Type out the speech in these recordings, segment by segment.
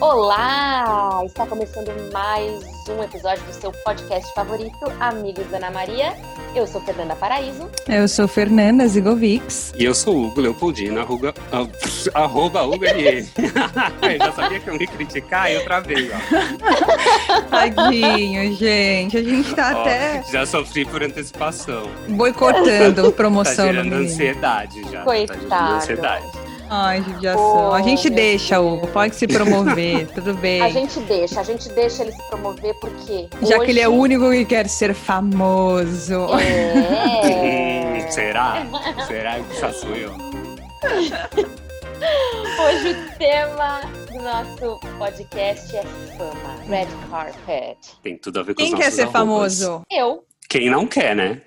Olá! Está começando mais um episódio do seu podcast favorito, Amigos da Ana Maria. Eu sou Fernanda Paraíso. Eu sou Fernanda Zigovics. E eu sou o Hugo Leopoldino, arruga, ah, arroba Hugo LN. eu já sabia que eu ia criticar e eu travei, ó. Tadinho, gente. A gente tá ó, até... Já sofri por antecipação. Boicotando promoção tá gerando ansiedade já. Coitado. Tá ansiedade. Ai, judiação. a gente deixa, Hugo. Pode se promover, tudo bem. A gente deixa, a gente deixa ele se promover porque. Já hoje... que ele é o único que quer ser famoso. É. será? Será que só sou eu? Hoje o tema do nosso podcast é fama. Red carpet. Tem tudo a ver com Quem quer ser famoso? Eu. Quem não quer, né?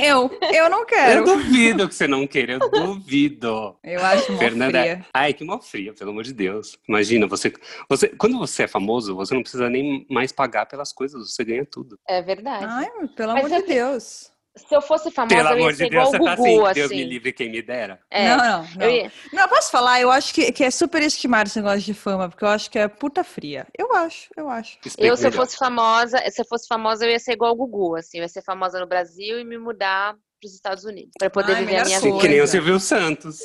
Eu, eu não quero. Eu duvido que você não queira, eu duvido. Eu acho mó Fernanda, fria. ai, que mó fria, pelo amor de Deus. Imagina, você, você, quando você é famoso, você não precisa nem mais pagar pelas coisas, você ganha tudo. É verdade. Ai, pelo amor de Deus. Se eu fosse famosa, Pelo eu ia amor ser de Deus, igual você o tá Gugu, assim, Deus assim. me livre quem me dera. É. Não, não, não. Eu ia- Não, posso falar? Eu acho que, que é super estimado esse negócio de fama, porque eu acho que é puta fria. Eu acho, eu acho. Eu, se eu fosse famosa, se eu fosse famosa, eu ia ser igual o Gugu, assim, eu ia ser famosa no Brasil e me mudar para os Estados Unidos, para poder Ai, viver a minha coisa. vida. Que nem o Silvio Santos.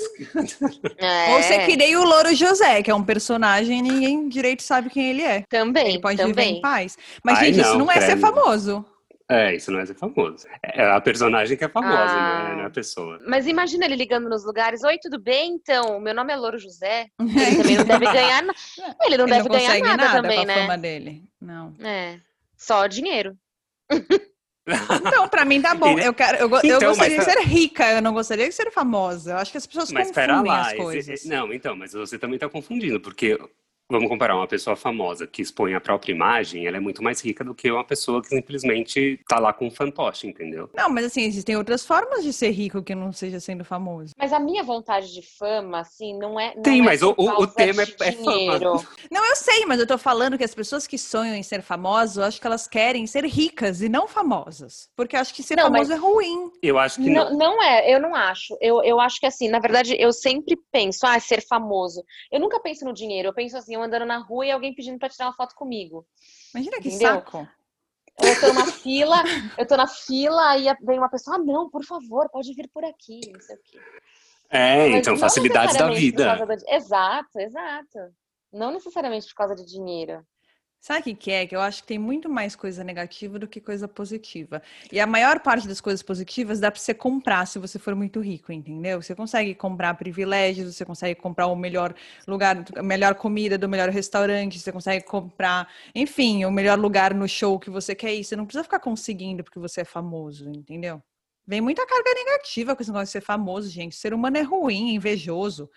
É, Ou ser que nem o Louro José, que é um personagem e ninguém direito sabe quem ele é. Também, Ele pode viver também. em paz. Mas, Ai, gente, isso não, não é ser credo. famoso. É, isso não é ser famoso. É a personagem que é famosa, Ah. né? Não é a pessoa. Mas imagina ele ligando nos lugares, oi, tudo bem? Então, meu nome é Louro José. Ele também não deve ganhar, na- ele não Ele deve não ganhar nada, nada também, né? fama dele. Não. É, só dinheiro. Então, pra mim tá bom. Eu, quero, eu, go- eu Então, gostaria de mas- ser rica, eu não gostaria de ser famosa. Eu acho que as pessoas Mas espera confundem lá. as esse- coisas. não, então, mas você também está confundindo, porque vamos comparar uma pessoa famosa que expõe a própria imagem, ela é muito mais rica do que uma pessoa que simplesmente tá lá com um fantoche, entendeu? Não, mas assim, existem outras formas de ser rico que não seja sendo famoso. Mas a minha vontade de fama, assim, não é. Não Tem, é mas o- o- tema é- é fama. dinheiro. Não, eu sei, mas eu tô falando que as pessoas que sonham em ser famosas, eu acho que elas querem ser ricas e não famosas. Porque eu acho que ser Não, famoso mas- é ruim. Eu acho que não. Não, não é, eu não acho. Eu, eu acho que assim, na verdade, eu sempre penso, ah, ser famoso. Eu nunca penso no dinheiro, eu penso assim, eu andando na rua e alguém pedindo pra tirar uma foto comigo. Imagina que Entendeu? saco. Eu tô numa fila, eu tô na fila, aí vem uma pessoa, ah, não, por favor, pode vir por aqui, não sei o quê. É, Mas então, facilidades da vida. do- Exato, exato. Não necessariamente por causa de dinheiro. Sabe o que que é? Que eu acho que tem muito mais coisa negativa do que coisa positiva. E a maior parte das coisas positivas dá para você comprar se você for muito rico, entendeu? Você consegue comprar privilégios, você consegue comprar o melhor lugar, a melhor comida do melhor restaurante, você consegue comprar, enfim, o melhor lugar no show que você quer ir. Você não precisa ficar conseguindo porque você é famoso, entendeu? Vem muita carga negativa com esse negócio de ser famoso, gente. O ser humano é ruim, invejoso,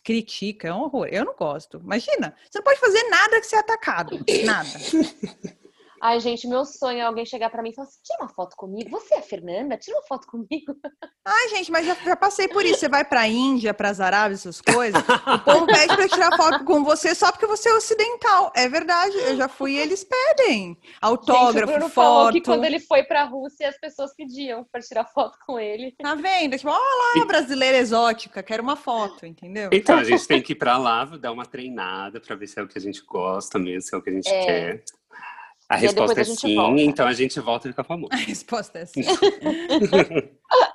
critica, é um horror. Eu não gosto. Imagina, você não pode fazer nada que ser atacado. Nada. Ai, gente, meu sonho é alguém chegar pra mim e falar assim: tira uma foto comigo. Você é a Fernanda? Tira uma foto comigo. Ai, gente, mas já, já passei por isso. Você vai pra Índia, pras Arábias, essas coisas. O povo pede pra tirar foto com você só porque você é ocidental. É verdade, eu já fui e eles pedem. Gente, o Autógrafo, Bruno falou que foto. quando ele foi pra Rússia, as pessoas pediam pra tirar foto com ele. Tá vendo? Tipo, olha lá, brasileira exótica, quero uma foto, entendeu? Então, a gente tem que ir pra lá, dar uma treinada pra ver se é o que a gente gosta mesmo, se é o que a gente É. quer. A E resposta é sim, volta. então a gente volta e fica famoso. A resposta é assim.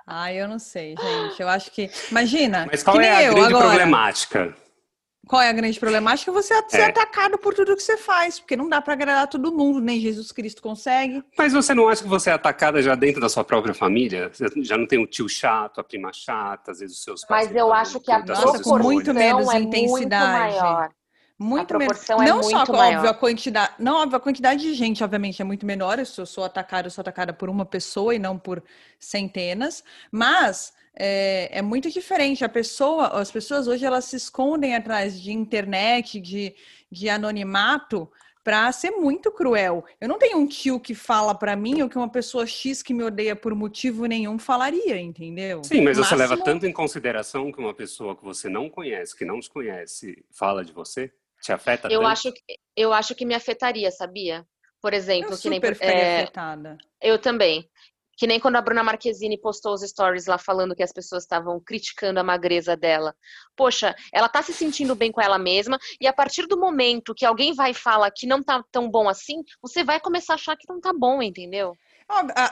Ai, eu não sei, gente. Eu acho que. Imagina. Mas qual que é a grande agora. problemática? Qual é a grande problemática? Você ser É. atacado por tudo que você faz, porque não dá pra agradar todo mundo, nem Jesus Cristo consegue. Mas você não acha que você é atacada já dentro da sua própria família? Você Já não tem o tio chato, a prima chata, às vezes os seus pais. Mas eu acho que a Nossa, com muito menos é intensidade. muito maior. Muito menos. proporção é Não só muito que, maior. óbvio, a quantidade. Não, óbvio, a quantidade de gente, obviamente, é muito menor. Eu sou, sou atacada, eu sou atacada por uma pessoa e não por centenas. Mas é, é muito diferente. A pessoa, as pessoas hoje elas se escondem atrás de internet, de, de anonimato. Pra ser muito cruel. Eu não tenho um tio que fala pra mim o que uma pessoa X que me odeia por motivo nenhum falaria, entendeu? Sim, mas você leva Máximo- tanto em consideração que uma pessoa que você não conhece, que não te conhece, fala de você? Te afeta Eu tanto? acho, que, eu acho que me afetaria, sabia? Por exemplo, Eu que nem. é, afetada. eu também. Que nem quando a Bruna Marquezine postou os stories lá falando que as pessoas estavam criticando a magreza dela. Poxa, ela tá se sentindo bem com ela mesma, e a partir do momento que alguém vai falar que não tá tão bom assim, você vai começar a achar que não tá bom, entendeu?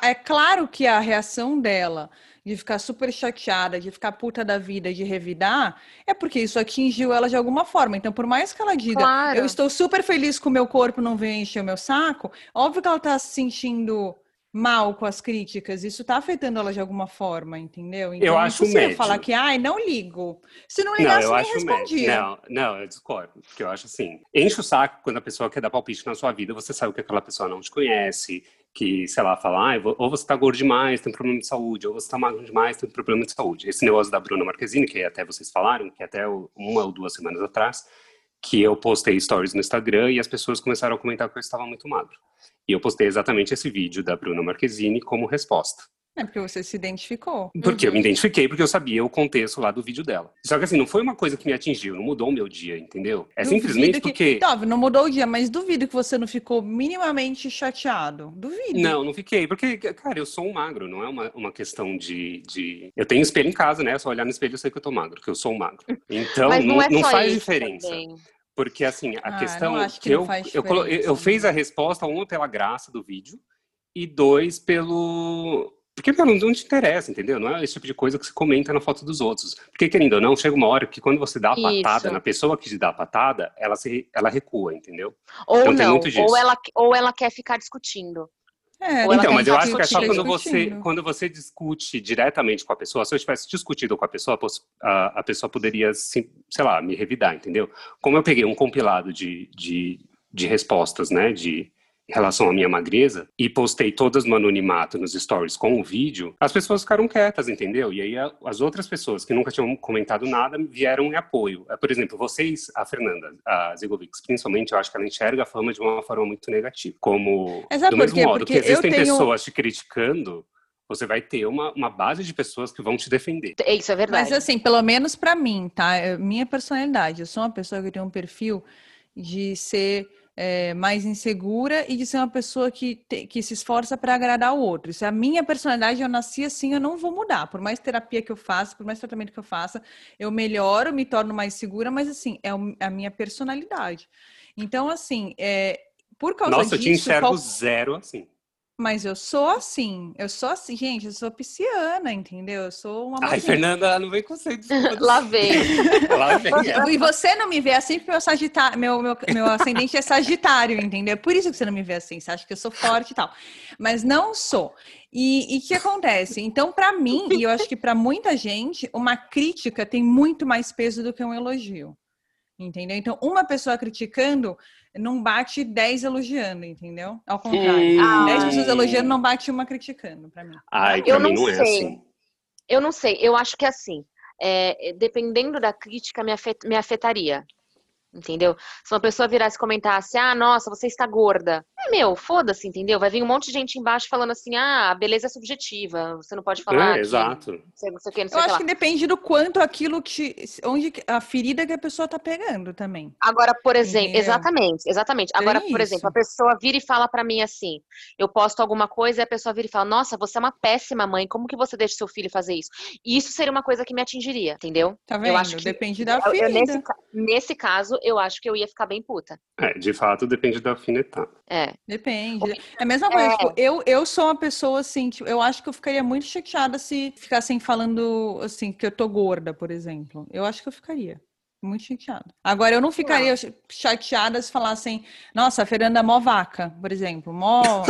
É claro que a reação dela de ficar super chateada, de ficar puta da vida, de revidar, é porque isso atingiu ela de alguma forma. Então, por mais que ela diga, claro. eu estou super feliz com o meu corpo não vem encher o meu saco, óbvio que ela está se sentindo mal com as críticas, isso está afetando ela de alguma forma, entendeu? Então, eu acho médio. falar que, ai, não ligo. Se não ligasse, não, eu nem respondia. Não, não, eu discordo, porque eu acho assim, enche o saco quando a pessoa quer dar palpite na sua vida, você sabe que aquela pessoa não te conhece, que, sei lá, fala, ah, ou você tá gordo demais, tem problema de saúde, ou você tá magro demais, tem problema de saúde. Esse negócio da Bruna Marquezine, que até vocês falaram, que até uma ou duas semanas atrás, que eu postei stories no Instagram e as pessoas começaram a comentar que eu estava muito magro. E eu postei exatamente esse vídeo da Bruna Marquezine como resposta. É porque você se identificou. Porque uhum. eu me identifiquei, porque eu sabia o contexto lá do vídeo dela. Só que assim, não foi uma coisa que me atingiu, não mudou o meu dia, entendeu? É duvido simplesmente que... porque. Tá, não mudou o dia, mas duvido que você não ficou minimamente chateado. Duvido. Não, não fiquei, porque, cara, eu sou um magro, não é uma, uma questão de, de. Eu tenho espelho em casa, né? É só olhar no espelho eu sei que eu tô magro, que eu sou um magro. Então, não, não, é não faz diferença. Também. Porque, assim, a ah, questão é que, que eu, eu, eu, eu fiz a resposta, uma, pela graça do vídeo, e dois, pelo porque não, não te interessa, entendeu? Não é esse tipo de coisa que se comenta na foto dos outros. Porque, querendo ou não, chega uma hora que quando você dá a patada Isso. na pessoa que te dá a patada, ela, se, ela recua, entendeu? Ou então, não, ou ela, ou ela quer ficar discutindo. É, então, mas eu acho que é só quando você, quando você discute diretamente com a pessoa, se eu tivesse discutido com a pessoa, a, a pessoa poderia, sei lá, me revidar, entendeu? Como eu peguei um compilado de, de, de respostas, né, de, em relação à minha magreza e postei todas no anonimato nos stories com o vídeo, as pessoas ficaram quietas, entendeu? E aí as outras pessoas que nunca tinham comentado nada vieram em apoio. É, por exemplo, vocês, a Fernanda, a Zigovics, principalmente, eu acho que ela enxerga a fama de uma forma muito negativa. Como, Exato, do mesmo modo Porque que existem tenho... pessoas te criticando, você vai ter uma, uma base de pessoas que vão te defender. É, isso é verdade. Mas assim, pelo menos para mim, tá? É minha personalidade, eu sou uma pessoa que tem um perfil de ser é, mais insegura e de ser uma pessoa que, te, que se esforça para agradar o outro. Se a minha personalidade, eu nasci assim, eu não vou mudar. Por mais terapia que eu faça, por mais tratamento que eu faça, eu melhoro, me torno mais segura, mas assim, é a minha personalidade. Então, assim, é, por causa Nossa, disso... Nossa, eu te enxergo qual... zero assim. Mas eu sou assim, eu sou assim, gente, eu sou pisciana, entendeu? Eu sou uma. Ai, Fernanda, não vem com você. Lá vem. Lá vem. E você não me vê assim porque meu, sagita... meu, meu, meu ascendente é sagitário, entendeu? É por isso que você não me vê assim, você acha que eu sou forte e tal. Mas não sou. E o que acontece? Então, para mim, e eu acho que para muita gente, uma crítica tem muito mais peso do que um elogio. Entendeu? Então, uma pessoa criticando não bate 10 elogiando, entendeu? Ao contrário. Hum. 10 pessoas elogiando não bate uma criticando, para mim. Ai, pra eu mim não, não é assim. Eu não sei, eu acho que é assim. É, dependendo da crítica, me, afet, me afetaria entendeu? Se uma pessoa virasse e comentasse, ah, nossa, você está gorda. É meu, foda-se, entendeu? Vai vir um monte de gente embaixo falando assim, ah, a beleza é subjetiva, você não pode falar. É, que, exato. Não sei, não sei o que, não sei Eu acho lá. que depende do quanto aquilo que. onde a ferida que a pessoa tá pegando também. Agora, por exemplo, entendeu? exatamente, exatamente. Agora, por exemplo, a pessoa vira e fala para mim assim: eu posto alguma coisa e a pessoa vira e fala, nossa, você é uma péssima mãe, como que você deixa seu filho fazer isso? E isso seria uma coisa que me atingiria, entendeu? Tá vendo? Eu acho que, depende da ferida. Eu, nesse, nesse caso, eu acho que eu ia ficar bem puta. É, de fato, depende da alfinetada. É. Depende. É a mesma coisa, é. tipo, eu, eu sou uma pessoa assim, tipo, eu acho que eu ficaria muito chateada se ficassem falando assim, que eu tô gorda, por exemplo. Eu acho que eu ficaria. Muito chateada. Agora, eu não ficaria não. chateada se falassem, nossa, a Fernanda é mó vaca, por exemplo, mó.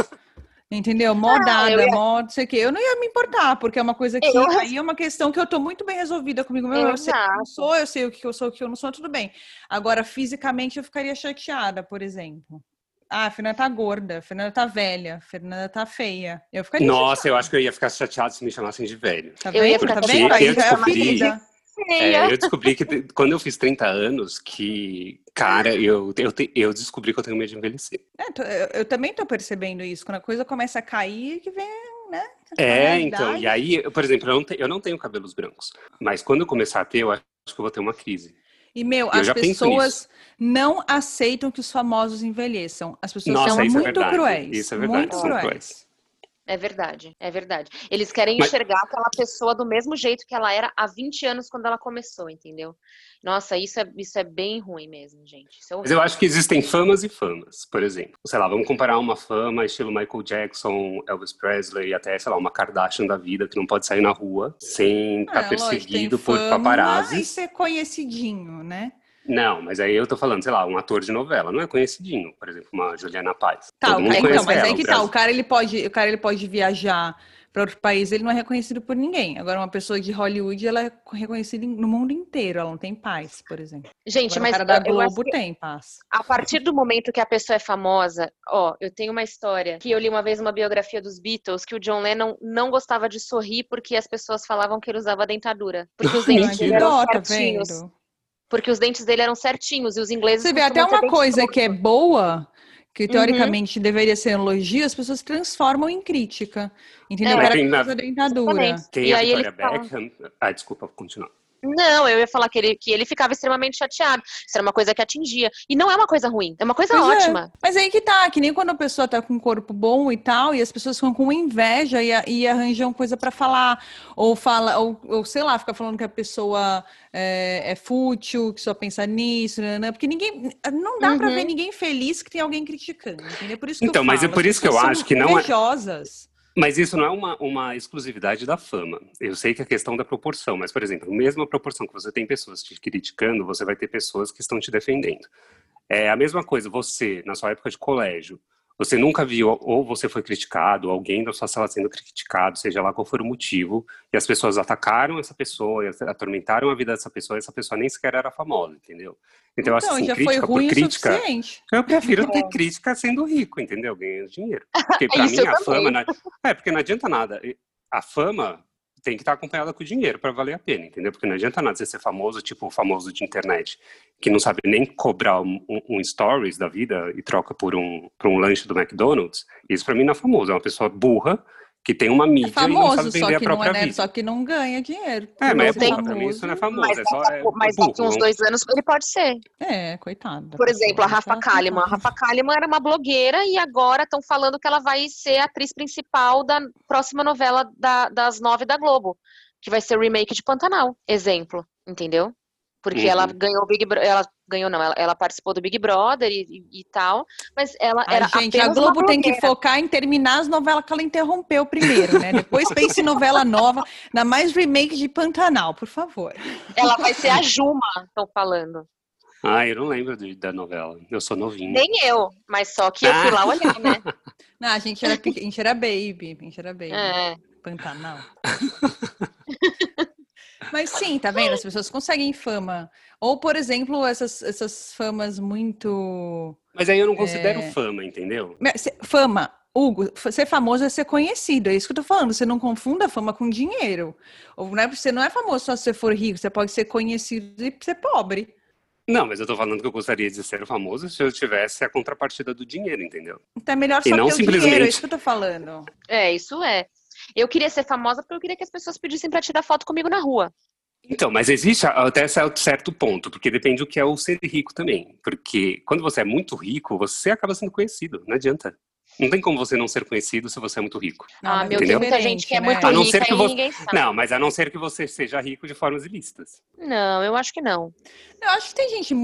Entendeu? Modada, ia... mod, não sei o quê. Eu não ia me importar, porque é uma coisa que. Eu... Aí é uma questão que eu tô muito bem resolvida comigo mesmo. Eu sei o que eu sou, eu sei o que eu sou, o que eu não sou, tudo bem. Agora, fisicamente, eu ficaria chateada, por exemplo. Ah, a Fernanda tá gorda, a Fernanda tá velha, a Fernanda tá feia. Eu ficaria Nossa, chateada. eu acho que eu ia ficar chateada se me chamassem de velho. Tá eu ia ficar tá vendo? Eu, eu descobri, é, eu descobri que quando eu fiz 30 anos, que, cara, eu, eu, eu descobri que eu tenho medo de envelhecer. É, eu, eu, também tô percebendo isso. Quando a coisa começa a cair, que vem, né? É, então. E aí, por exemplo, eu não, te, eu não tenho cabelos brancos. Mas quando eu começar a ter, eu acho que eu vou ter uma crise. E, meu, as pessoas não aceitam que os famosos envelheçam. As pessoas Nossa, são muito é cruéis. Isso é verdade, muito são cruéis. cruéis. É verdade, é verdade. Eles querem Mas... enxergar aquela pessoa do mesmo jeito que ela era há 20 anos quando ela começou, entendeu? Nossa, isso é, isso é bem ruim mesmo, gente. É Mas eu acho que existem famas e famas, por exemplo. Sei lá, vamos comparar uma fama estilo Michael Jackson, Elvis Presley, até, sei lá, uma Kardashian da vida que não pode sair na rua sem estar tá é, perseguido lógico, por paparazzi. E ser conhecidinho, né? Não, mas aí eu tô falando, sei lá, um ator de novela, não é conhecidinho, por exemplo, uma Juliana Paz. Tá, Todo mundo então, mas ela, aí que tá, o cara ele pode, o cara ele pode viajar para outro país, ele não é reconhecido por ninguém. Agora uma pessoa de Hollywood, ela é reconhecida no mundo inteiro, ela não tem paz, por exemplo. Gente, Agora, mas o cara da Globo tem paz. A partir do momento que a pessoa é famosa, ó, eu tenho uma história que eu li uma vez uma biografia dos Beatles que o John Lennon não gostava de sorrir porque as pessoas falavam que ele usava dentadura, porque os dentes dele eram certinhos. Vendo? Porque os dentes dele eram certinhos e os ingleses. Você vê até uma coisa que é boa, que uhum. teoricamente uhum. deveria ser elogio, as pessoas transformam em crítica. Entendeu? É, Era tem na... dentadura. Tem e a Victoria Beckham. Fala... Ah, desculpa, continuar. Não, eu ia falar que ele, que ele ficava extremamente chateado. Isso era uma coisa que atingia. E não é uma coisa ruim, é uma coisa pois é. ótima. É. Mas aí que tá, que nem quando a pessoa tá com um corpo bom e tal, e as pessoas ficam com inveja e, e arranjam coisa para falar. Ou fala, ou, ou, sei lá, fica falando que a pessoa é, é fútil, que só pensa nisso, né, né? Porque ninguém. Não dá uhum. para ver ninguém feliz que tem alguém criticando, entendeu? Por isso que então, eu mas falo, é por isso que eu acho que não é. Mas isso não é uma, uma exclusividade da fama. Eu sei que é questão da proporção, mas, por exemplo, mesma proporção que você tem pessoas te criticando, você vai ter pessoas que estão te defendendo. É a mesma coisa, você, na sua época de colégio, você nunca viu, ou você foi criticado, alguém da sua sala sendo criticado, seja lá qual for o motivo, e as pessoas atacaram essa pessoa, atormentaram a vida dessa pessoa, e essa pessoa nem sequer era famosa, entendeu? Então, então assim, já crítica foi ruim por crítica, suficiente. eu prefiro ter crítica sendo rico, entendeu? Ganhando dinheiro. Porque pra mim a fama. Não... É, porque não adianta nada. A fama tem que estar acompanhada com dinheiro para valer a pena, entendeu? Porque não adianta nada você ser famoso, tipo o famoso de internet, que não sabe nem cobrar um, um, stories da vida e troca por um, por um lanche do McDonald's. Isso para mim não é famoso, é uma pessoa burra que tem uma mídia é famoso, e não sabe vender a própria não é, vida. Só que não ganha dinheiro. É, mas é pra mim isso não é famoso, mas, é só é Mas daqui uns dois anos ele pode ser. É, coitado. Por exemplo, a Rafa Kalimann. A Rafa Kalimann era uma blogueira e agora estão falando que ela vai ser a atriz principal da próxima novela da, das nove da Globo que vai ser remake de Pantanal, exemplo, entendeu? Porque uhum. ela ganhou o Big Brother, ela ganhou não, ela, ela, participou do Big Brother e, e, e tal, mas ela Ai, era gente, a Globo tem que focar em terminar as novelas que ela interrompeu primeiro, né? Depois pense em novela nova, na mais remake de Pantanal, por favor. Ela vai ser a Juma, estão falando. Ah, eu não lembro de, da novela. Eu sou novinho. Nem eu, mas só que eu fui lá olhar, né? Não, a gente era, a gente era baby, a gente era baby. É. Pantanal. Mas sim, tá vendo? As pessoas conseguem fama. Ou, por exemplo, essas, essas famas muito. Mas aí eu não considero é... fama, entendeu? Fama. Hugo, ser famoso é ser conhecido, é isso que eu tô falando. Você não confunda fama com dinheiro. Ou, né, você não é famoso só se você for rico, você pode ser conhecido e ser pobre. Não, mas eu tô falando que eu gostaria de ser famoso se eu tivesse a contrapartida do dinheiro, entendeu? Então é melhor só e não ter simplesmente... o dinheiro, é isso que eu tô falando. É, isso é. Eu queria ser famosa porque eu queria que as pessoas pedissem para tirar foto comigo na rua. Então, mas existe até certo ponto, porque depende do que é o ser rico também. Porque quando você é muito rico, você acaba sendo conhecido, não adianta. Não tem como você não ser conhecido se você é muito rico. Ah, meu, Deus, muita gente que é né? muito não rica que você... ninguém sabe. Não, mas a não ser que você seja rico de formas ilícitas. Não, eu acho que não. Eu acho que tem gente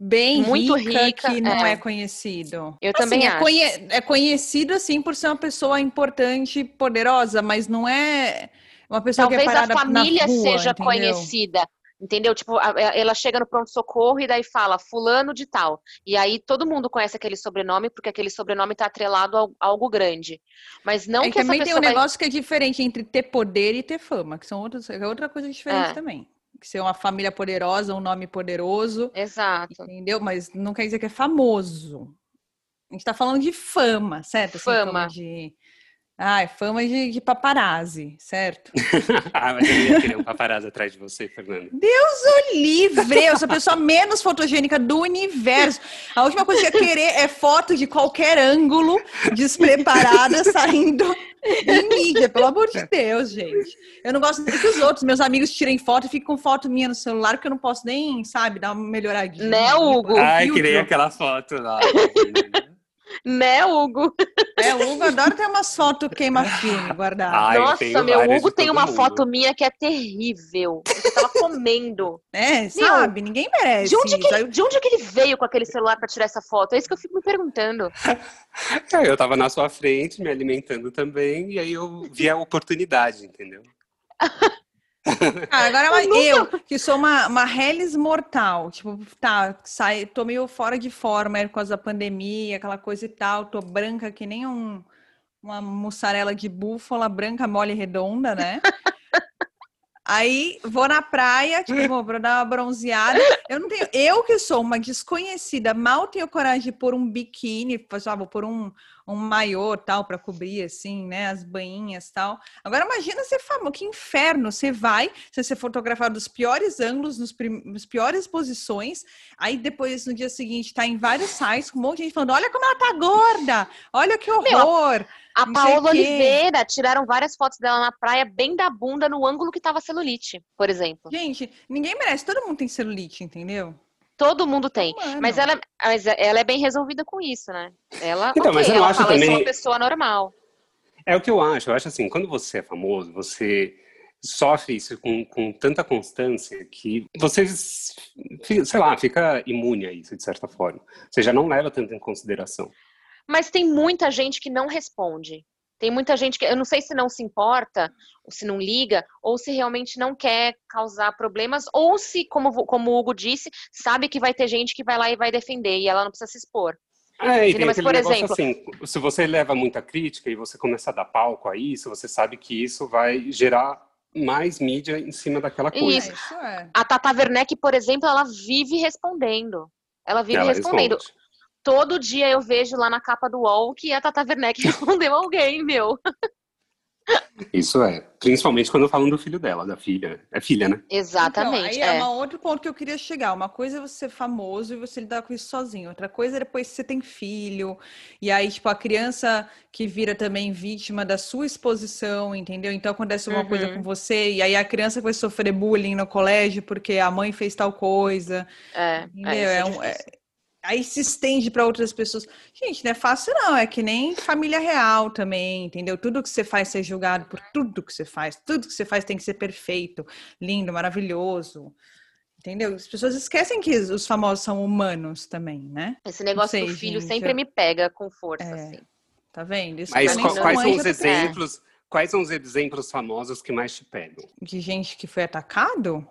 bem muito rica, rica que não é, é conhecido. Eu assim, também é acho. Conhe... É conhecido, assim, por ser uma pessoa importante, poderosa, mas não é uma pessoa Talvez que é parada a família rua, seja entendeu? conhecida, Entendeu? Tipo, ela chega no pronto-socorro e daí fala fulano de tal. E aí todo mundo conhece aquele sobrenome, porque aquele sobrenome está atrelado a algo grande. Mas não é, que também tem um vai... negócio que é diferente entre ter poder e ter fama, que são outros, é outra coisa diferente é. também. Que ser uma família poderosa, um nome poderoso. Exato. Entendeu? Mas não quer dizer que é famoso. A gente tá falando de fama, certo? Assim, fama. fama de ah, é fama de, de paparazzi, certo? ah, mas eu ia querer um paparazzi atrás de você, Fernanda. Deus o livre! Eu sou a pessoa menos fotogênica do universo. A última coisa que eu ia querer é foto de qualquer ângulo, despreparada, saindo em mídia, pelo amor de Deus, gente. Eu não gosto nem que os outros, meus amigos, tirem foto e fiquem com foto minha no celular, porque eu não posso nem, sabe, dar uma melhoradinha. Né, Hugo? Ai, queria aquela foto lá. Né, Hugo? É, o Hugo adora ter umas fotos queima-filme guardadas. Nossa, meu Hugo tem uma mundo. foto minha que é terrível. Eu tava comendo. É, sabe? Meu, Ninguém merece. De onde, que, de onde que ele veio com aquele celular para tirar essa foto? É isso que eu fico me perguntando. É, eu tava na sua frente, me alimentando também, e aí eu vi a oportunidade, entendeu? Ah, agora eu, que sou uma, uma Hellis mortal, tipo, tá, sai, tô meio fora de forma é, por causa da pandemia, aquela coisa e tal, tô branca que nem um, uma mussarela de búfala branca, mole e redonda, né? Aí vou na praia, tipo, vou dar uma bronzeada. Eu não tenho, eu que sou uma desconhecida, mal tenho coragem de pôr um biquíni, ah, vou pôr um, um maiô tal para cobrir assim, né, as banhinhas tal. Agora imagina ser famoso, que inferno, você vai, você ser fotografado dos piores ângulos, nos, nos piores posições, aí depois no dia seguinte tá em vários sites com um monte de gente falando, olha como ela tá gorda, olha que horror. Meu, a Paola Oliveira, tiraram várias fotos dela na praia, bem da bunda, no ângulo que tava celulite, por exemplo. Gente, ninguém merece, todo mundo tem celulite, entendeu? Todo mundo tem. Mas ela, mas ela é bem resolvida com isso, né? Ela, então, okay, mas eu ela acho fala, também... uma pessoa normal. É o que eu acho. Eu acho assim, quando você é famoso, você sofre isso com, com tanta constância que você, sei lá, fica imune a isso, de certa forma. Você já não leva tanto em consideração. Mas tem muita gente que não responde. Tem muita gente que eu não sei se não se importa, ou se não liga, ou se realmente não quer causar problemas, ou se, como, como o Hugo disse, sabe que vai ter gente que vai lá e vai defender e ela não precisa se expor. É, e tem Mas, por exemplo, assim, se você leva muita crítica e você começa a dar palco a isso, você sabe que isso vai gerar mais mídia em cima daquela coisa. Isso. isso é. A Tata Werneck, por exemplo, ela vive respondendo. Ela vive ela respondendo. Responde todo dia eu vejo lá na capa do UOL que a Tata Werneck respondeu alguém, meu. Isso é. Principalmente quando falam do filho dela, da filha. É filha, né? Exatamente. Então, aí é, é um outro ponto que eu queria chegar. Uma coisa é você ser famoso e você lidar com isso sozinho. Outra coisa é depois você tem filho. E aí, tipo, a criança que vira também vítima da sua exposição, entendeu? Então acontece uma uhum. coisa com você, e aí a criança vai sofrer bullying no colégio porque a mãe fez tal coisa. É, entendeu? é, é, um, é aí se estende para outras pessoas. Gente, não é fácil, não. É que nem família real também, entendeu? Tudo que você faz ser julgado por tudo que você faz. Tudo que você faz tem que ser perfeito, lindo, maravilhoso. Entendeu? As pessoas esquecem que os famosos são humanos também, né? Esse negócio sei, do filho gente, sempre eu... me pega com força, é, assim. Tá vendo? Isso Mas qual, quais são os exemplos? É. Quais são os exemplos famosos que mais te pegam? De gente que foi atacado?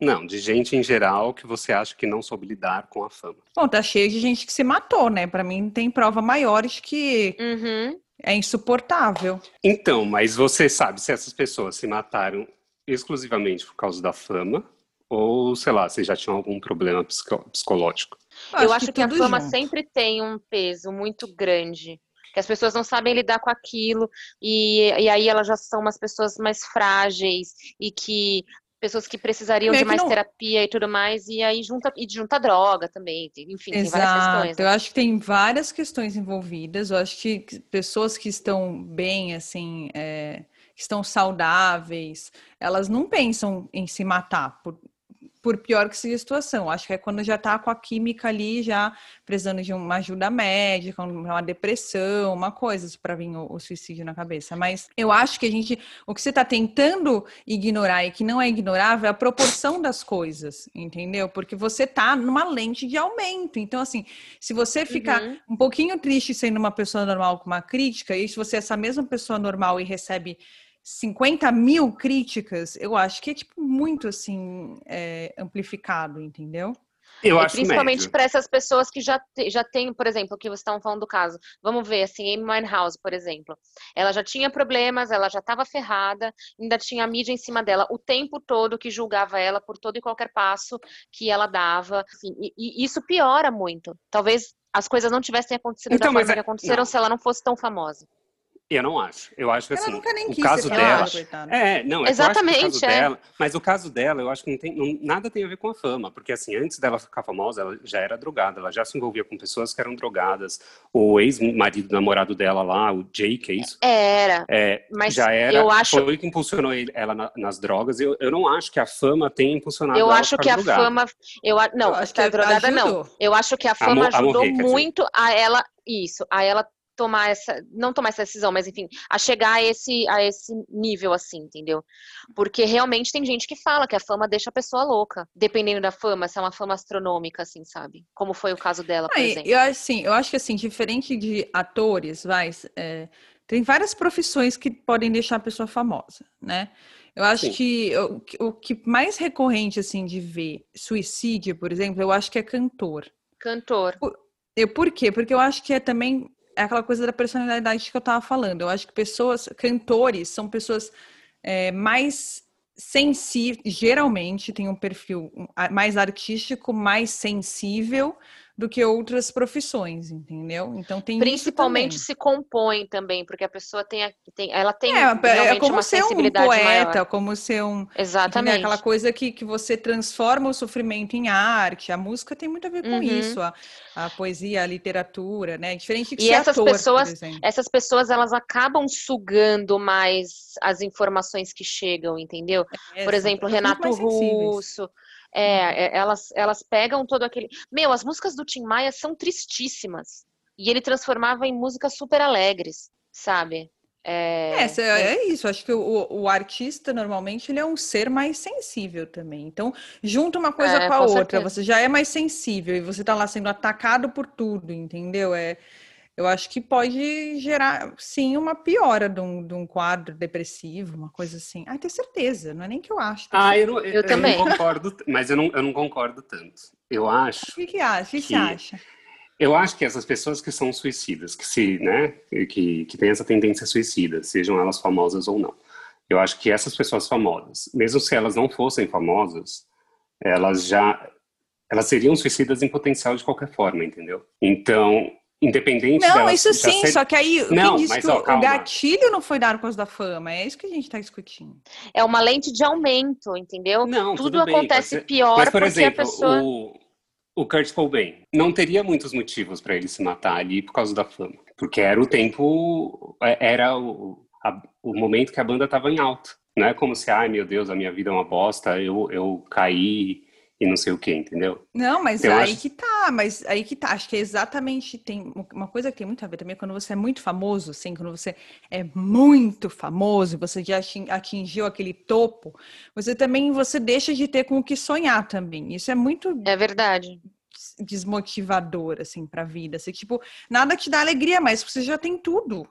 Não, de gente em geral que você acha que não soube lidar com a fama. Bom, tá cheio de gente que se matou, né? Para mim tem prova maiores que uhum. é insuportável. Então, mas você sabe se essas pessoas se mataram exclusivamente por causa da fama ou, sei lá, se já tinham algum problema psicológico? Eu, Eu acho, que, que a fama junto. sempre tem um peso muito grande que as pessoas não sabem lidar com aquilo e, e aí elas já são umas pessoas mais frágeis e que pessoas que precisariam Meio de mais não... terapia e tudo mais, e aí junta, e junta droga também, enfim, Exato. tem várias questões. Né? Eu acho que tem várias questões envolvidas, eu acho que pessoas que estão bem, assim, é, que estão saudáveis, elas não pensam em se matar por, por pior que seja a situação. Acho que é quando já está com a química ali, já precisando de uma ajuda médica, uma depressão, uma coisa para vir o, o, suicídio na cabeça. Mas eu acho que a gente, o que você está tentando ignorar e que não é ignorável é a proporção das coisas, entendeu? Porque você está numa lente de aumento. Então, assim, se você ficar uhum. um pouquinho triste sendo uma pessoa normal com uma crítica, e se você é essa mesma pessoa normal e recebe 50 mil críticas, eu acho que é tipo muito assim é, amplificado, entendeu? Eu e acho principalmente para essas pessoas que já, te, já têm, por exemplo, que vocês estão falando do caso. Vamos ver, assim, Amy Winehouse, por exemplo. Ela já tinha problemas, ela já estava ferrada, ainda tinha a mídia em cima dela o tempo todo que julgava ela por todo e qualquer passo que ela dava. Enfim, e, e isso piora muito. Talvez as coisas não tivessem acontecido então, da forma é... que aconteceram não. se ela não fosse tão famosa. Eu não acho. Eu acho que ela assim, nunca nem o quis caso dela. é, não, é Exatamente. Que o caso é. dela, mas o caso dela, eu acho que não tem, não, nada tem a ver com a fama, porque assim, antes dela ficar famosa, ela já era drogada, ela já se envolvia com pessoas que eram drogadas. O ex-marido, namorado dela lá, o Jake, é isso? Era. É, mas já era. Eu acho... Foi o que impulsionou ela na, nas drogas. Eu, eu não acho que a fama tenha impulsionado eu ela acho que a drogada. fama. Eu, não, eu acho que a drogada ajudou. não. Eu acho que a fama a ajudou morrer, muito a ela. Isso, a ela tomar essa, não tomar essa decisão, mas enfim, a chegar a esse, a esse nível assim, entendeu? Porque realmente tem gente que fala que a fama deixa a pessoa louca, dependendo da fama, se é uma fama astronômica, assim, sabe? Como foi o caso dela, por ah, exemplo. Eu, assim, eu acho que assim, diferente de atores, vai, é, tem várias profissões que podem deixar a pessoa famosa, né? Eu acho Sim. que o, o que mais recorrente, assim, de ver suicídio, por exemplo, eu acho que é cantor. Cantor. Por, eu, por quê? Porque eu acho que é também é aquela coisa da personalidade que eu estava falando. Eu acho que pessoas, cantores, são pessoas é, mais sensíveis, geralmente tem um perfil mais artístico, mais sensível do que outras profissões, entendeu? Então tem principalmente se compõe também, porque a pessoa tem, tem ela tem é, é como uma ser sensibilidade um poeta, maior. como ser um exatamente aquela coisa que, que você transforma o sofrimento em arte. A música tem muito a ver com uhum. isso, a, a, poesia, a literatura, né? Diferente de e essas ator, pessoas, essas pessoas elas acabam sugando mais as informações que chegam, entendeu? É, Por exemplo, Renato Russo. É, elas, elas pegam todo aquele. Meu, as músicas do Tim Maia são tristíssimas. E ele transformava em músicas super alegres, sabe? É, é, é isso. Acho que o, o, artista, normalmente, ele é um ser mais sensível também. Então, junta uma coisa é, com a com outra. Certeza. Você já é mais sensível e você tá lá sendo atacado por tudo, entendeu? É, eu acho que pode gerar, sim, uma piora de um, de um quadro depressivo, uma coisa assim. Ah, tenho certeza, não é nem que eu acho. Ah, eu, não, eu, eu, também. não concordo, mas eu não, eu não concordo tanto. Eu acho. O que, que acha? O que, que você acha? Eu acho que essas pessoas que são suicidas, que se, né, que, que têm essa tendência suicida, sejam elas famosas ou não, eu acho que essas pessoas famosas, mesmo se elas não fossem famosas, elas já, elas seriam suicidas em potencial de qualquer forma, entendeu? Então, independente Não, isso sim, ser... só que aí não, quem mas, ó, o gatilho não foi dado por causa da fama, é isso que a gente está discutindo. É uma lente de aumento, entendeu? Não, tudo, tudo acontece pior mas, por porque exemplo, a pessoa o, o Kurt Cobain não teria muitos motivos para ele se matar ali por causa da fama, porque era o tempo, é, era o, a, o momento que a banda estava em alta. Não é como se, ai meu Deus, a minha vida é uma bosta, eu, eu caí e não sei o que, entendeu? Não, mas eu aí acho... que tá, mas aí que tá. Acho que é exatamente tem uma coisa que tem muito a ver também é quando você é muito famoso, assim, quando você é muito famoso, você já atingiu aquele topo, você também você deixa de ter com o que sonhar também. Isso é muito É verdade. desmotivador assim para a vida. Assim, tipo, nada te dá alegria mais, você já tem tudo.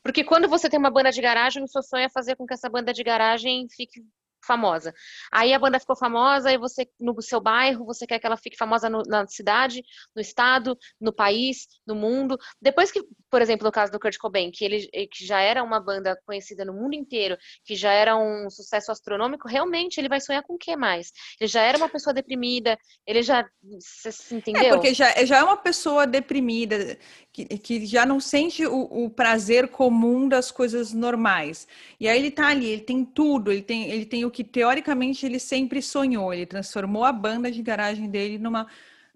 Porque quando você tem uma banda de garagem, o seu sonho é fazer com que essa banda de garagem fique famosa. Aí a banda ficou famosa e você, no seu bairro, você quer que ela fique famosa no, na cidade, no estado, no país, no mundo. Depois que, por exemplo, no caso do Kurt Cobain, que ele que já era uma banda conhecida no mundo inteiro, que já era um sucesso astronômico, realmente ele vai sonhar com o que mais? Ele já era uma pessoa deprimida, ele já, se entendeu? É, porque já, já é uma pessoa deprimida, que, que já não sente o, o prazer comum das coisas normais. E aí ele tá ali, ele tem tudo, ele tem, ele tem o que teoricamente ele sempre sonhou. Ele transformou a banda de garagem dele numa,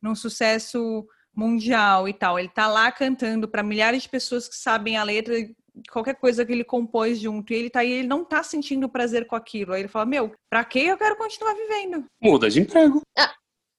num sucesso mundial e tal. Ele tá lá cantando para milhares de pessoas que sabem a letra qualquer coisa que ele compôs junto. E ele tá aí, ele não tá sentindo prazer com aquilo. Aí ele fala: "Meu, para que eu quero continuar vivendo?" Muda de emprego. Ah.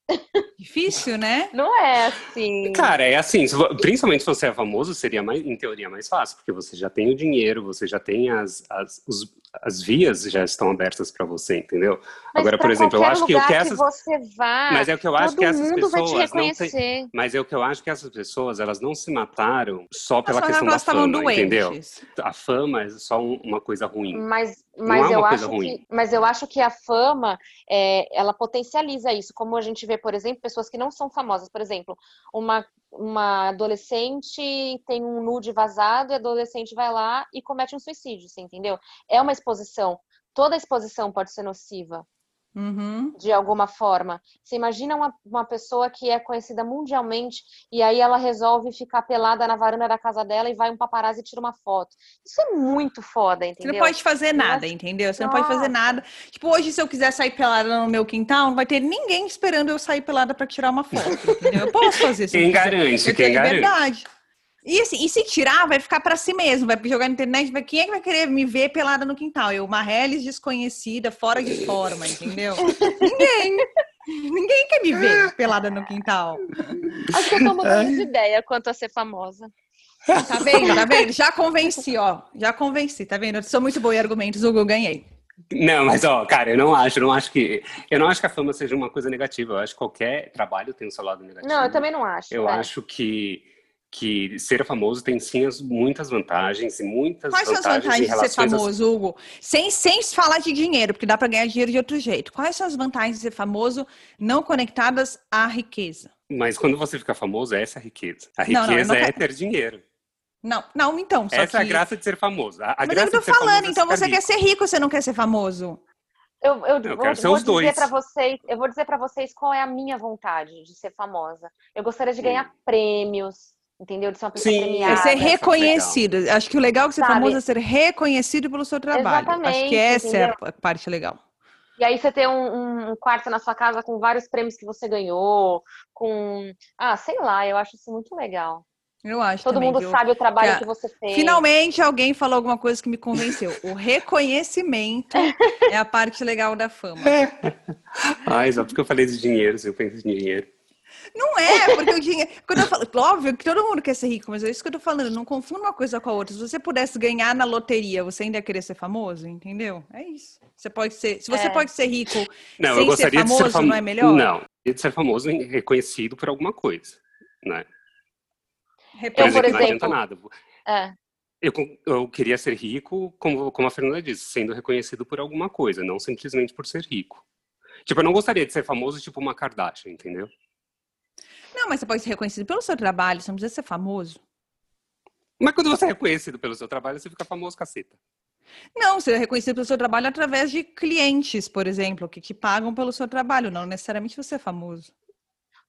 Difícil, né? Não é assim. Cara, é assim, principalmente se você é famoso, seria mais, em teoria mais fácil, porque você já tem o dinheiro, você já tem as, as, os, as vias já estão abertas para você, entendeu? Mas Agora, por exemplo, eu acho que o que essas que você vá, Mas é o que eu acho que essas pessoas não têm... Mas é o que eu acho que essas pessoas, elas não se mataram só pela questão da fama, entendeu? A fama é só uma coisa ruim. Mas mas é eu acho que mas eu acho que a fama é, ela potencializa isso, como a gente vê, por exemplo, pessoas que não são famosas, por exemplo, uma uma adolescente tem um nude vazado e a adolescente vai lá e comete um suicídio, você entendeu? É uma exposição. Toda exposição pode ser nociva. Uhum. De alguma forma. Você imagina uma, uma pessoa que é conhecida mundialmente e aí ela resolve ficar pelada na varanda da casa dela e vai um paparazzi e tira uma foto. Isso é muito foda, entendeu? Você não pode fazer nada, Mas... entendeu? Você Nossa. não pode fazer nada. Tipo, hoje, se eu quiser sair pelada no meu quintal, não vai ter ninguém esperando eu sair pelada para tirar uma foto, entendeu? Eu posso fazer isso. Quem garante? Quem garante? Verdade. E, assim, e se tirar, vai ficar para si mesmo, vai jogar na internet, vai, quem é que vai querer me ver pelada no quintal? Eu, uma Hellis desconhecida, fora de forma, entendeu? Ninguém. Ninguém quer me ver pelada no quintal. Acho que eu tô mudando de ideia quanto a ser famosa. Tá vendo? Tá vendo? Já convenci, ó. Já convenci, tá vendo? Eu sou muito boa em argumentos, Hugo, ganhei. Não, mas ó, cara, eu não acho, eu não acho que eu não acho que a fama seja uma coisa negativa. Eu acho que qualquer trabalho tem o seu lado negativo. Não, eu também não acho. Eu acho que que ser famoso tem sim as, muitas vantagens e muitas Quais vantagens. Quais são as vantagens de ser famoso, Hugo? Sem, sem falar de dinheiro, porque dá para ganhar dinheiro de outro jeito. Quais são as vantagens de ser famoso não conectadas à riqueza? Mas quando você fica famoso, essa é a riqueza. A riqueza não, não, é ter dinheiro. Não, não, então. Essa que... é a graça de ser famoso. A, a Mas graça eu tô falando, então você rico. quer ser rico, você não quer ser famoso. Eu, eu, eu vou, vou dizer para vocês, eu vou dizer para vocês qual é a minha vontade de ser famosa. Eu gostaria de ganhar hum. prêmios, entendeu? De ser uma pessoa Sim, premiada. É ser reconhecido. Acho que o legal de ser Sabe? famoso é ser reconhecido pelo seu trabalho. Exatamente, Acho que essa entendeu? é a parte legal. E aí você ter um, um, quarto na sua casa com vários prêmios que você ganhou, com... Ah, sei lá, eu acho isso muito legal. Eu acho Todo também, mundo sabe o trabalho que, que, você fez. Finalmente alguém falou alguma coisa que me convenceu. O reconhecimento é a parte legal da fama. Ai, só porque eu falei de dinheiro, se eu penso em dinheiro. Não é, porque o dinheiro. Quando eu falo, óbvio que todo mundo quer ser rico, mas é isso que eu tô falando. Não confunda uma coisa com a outra. Se você pudesse ganhar na loteria, você ainda ia querer ser famoso, entendeu? É isso. Você pode ser. Se você é. pode ser rico não, sem ser famoso, ser fam... não é melhor? Não, de ser famoso e reconhecido por alguma coisa, né? Eu, por exemplo, não adianta nada. É. Eu, eu queria ser rico, como, como a Fernanda disse, sendo reconhecido por alguma coisa, não simplesmente por ser rico. Tipo, eu não gostaria de ser famoso tipo uma Kardashian, entendeu? Não, mas você pode ser reconhecido pelo seu trabalho, você não precisa ser famoso. Mas quando você é reconhecido pelo seu trabalho, você fica famoso, caceta. Não, você é reconhecido pelo seu trabalho através de clientes, por exemplo, que te pagam pelo seu trabalho, não necessariamente você é famoso.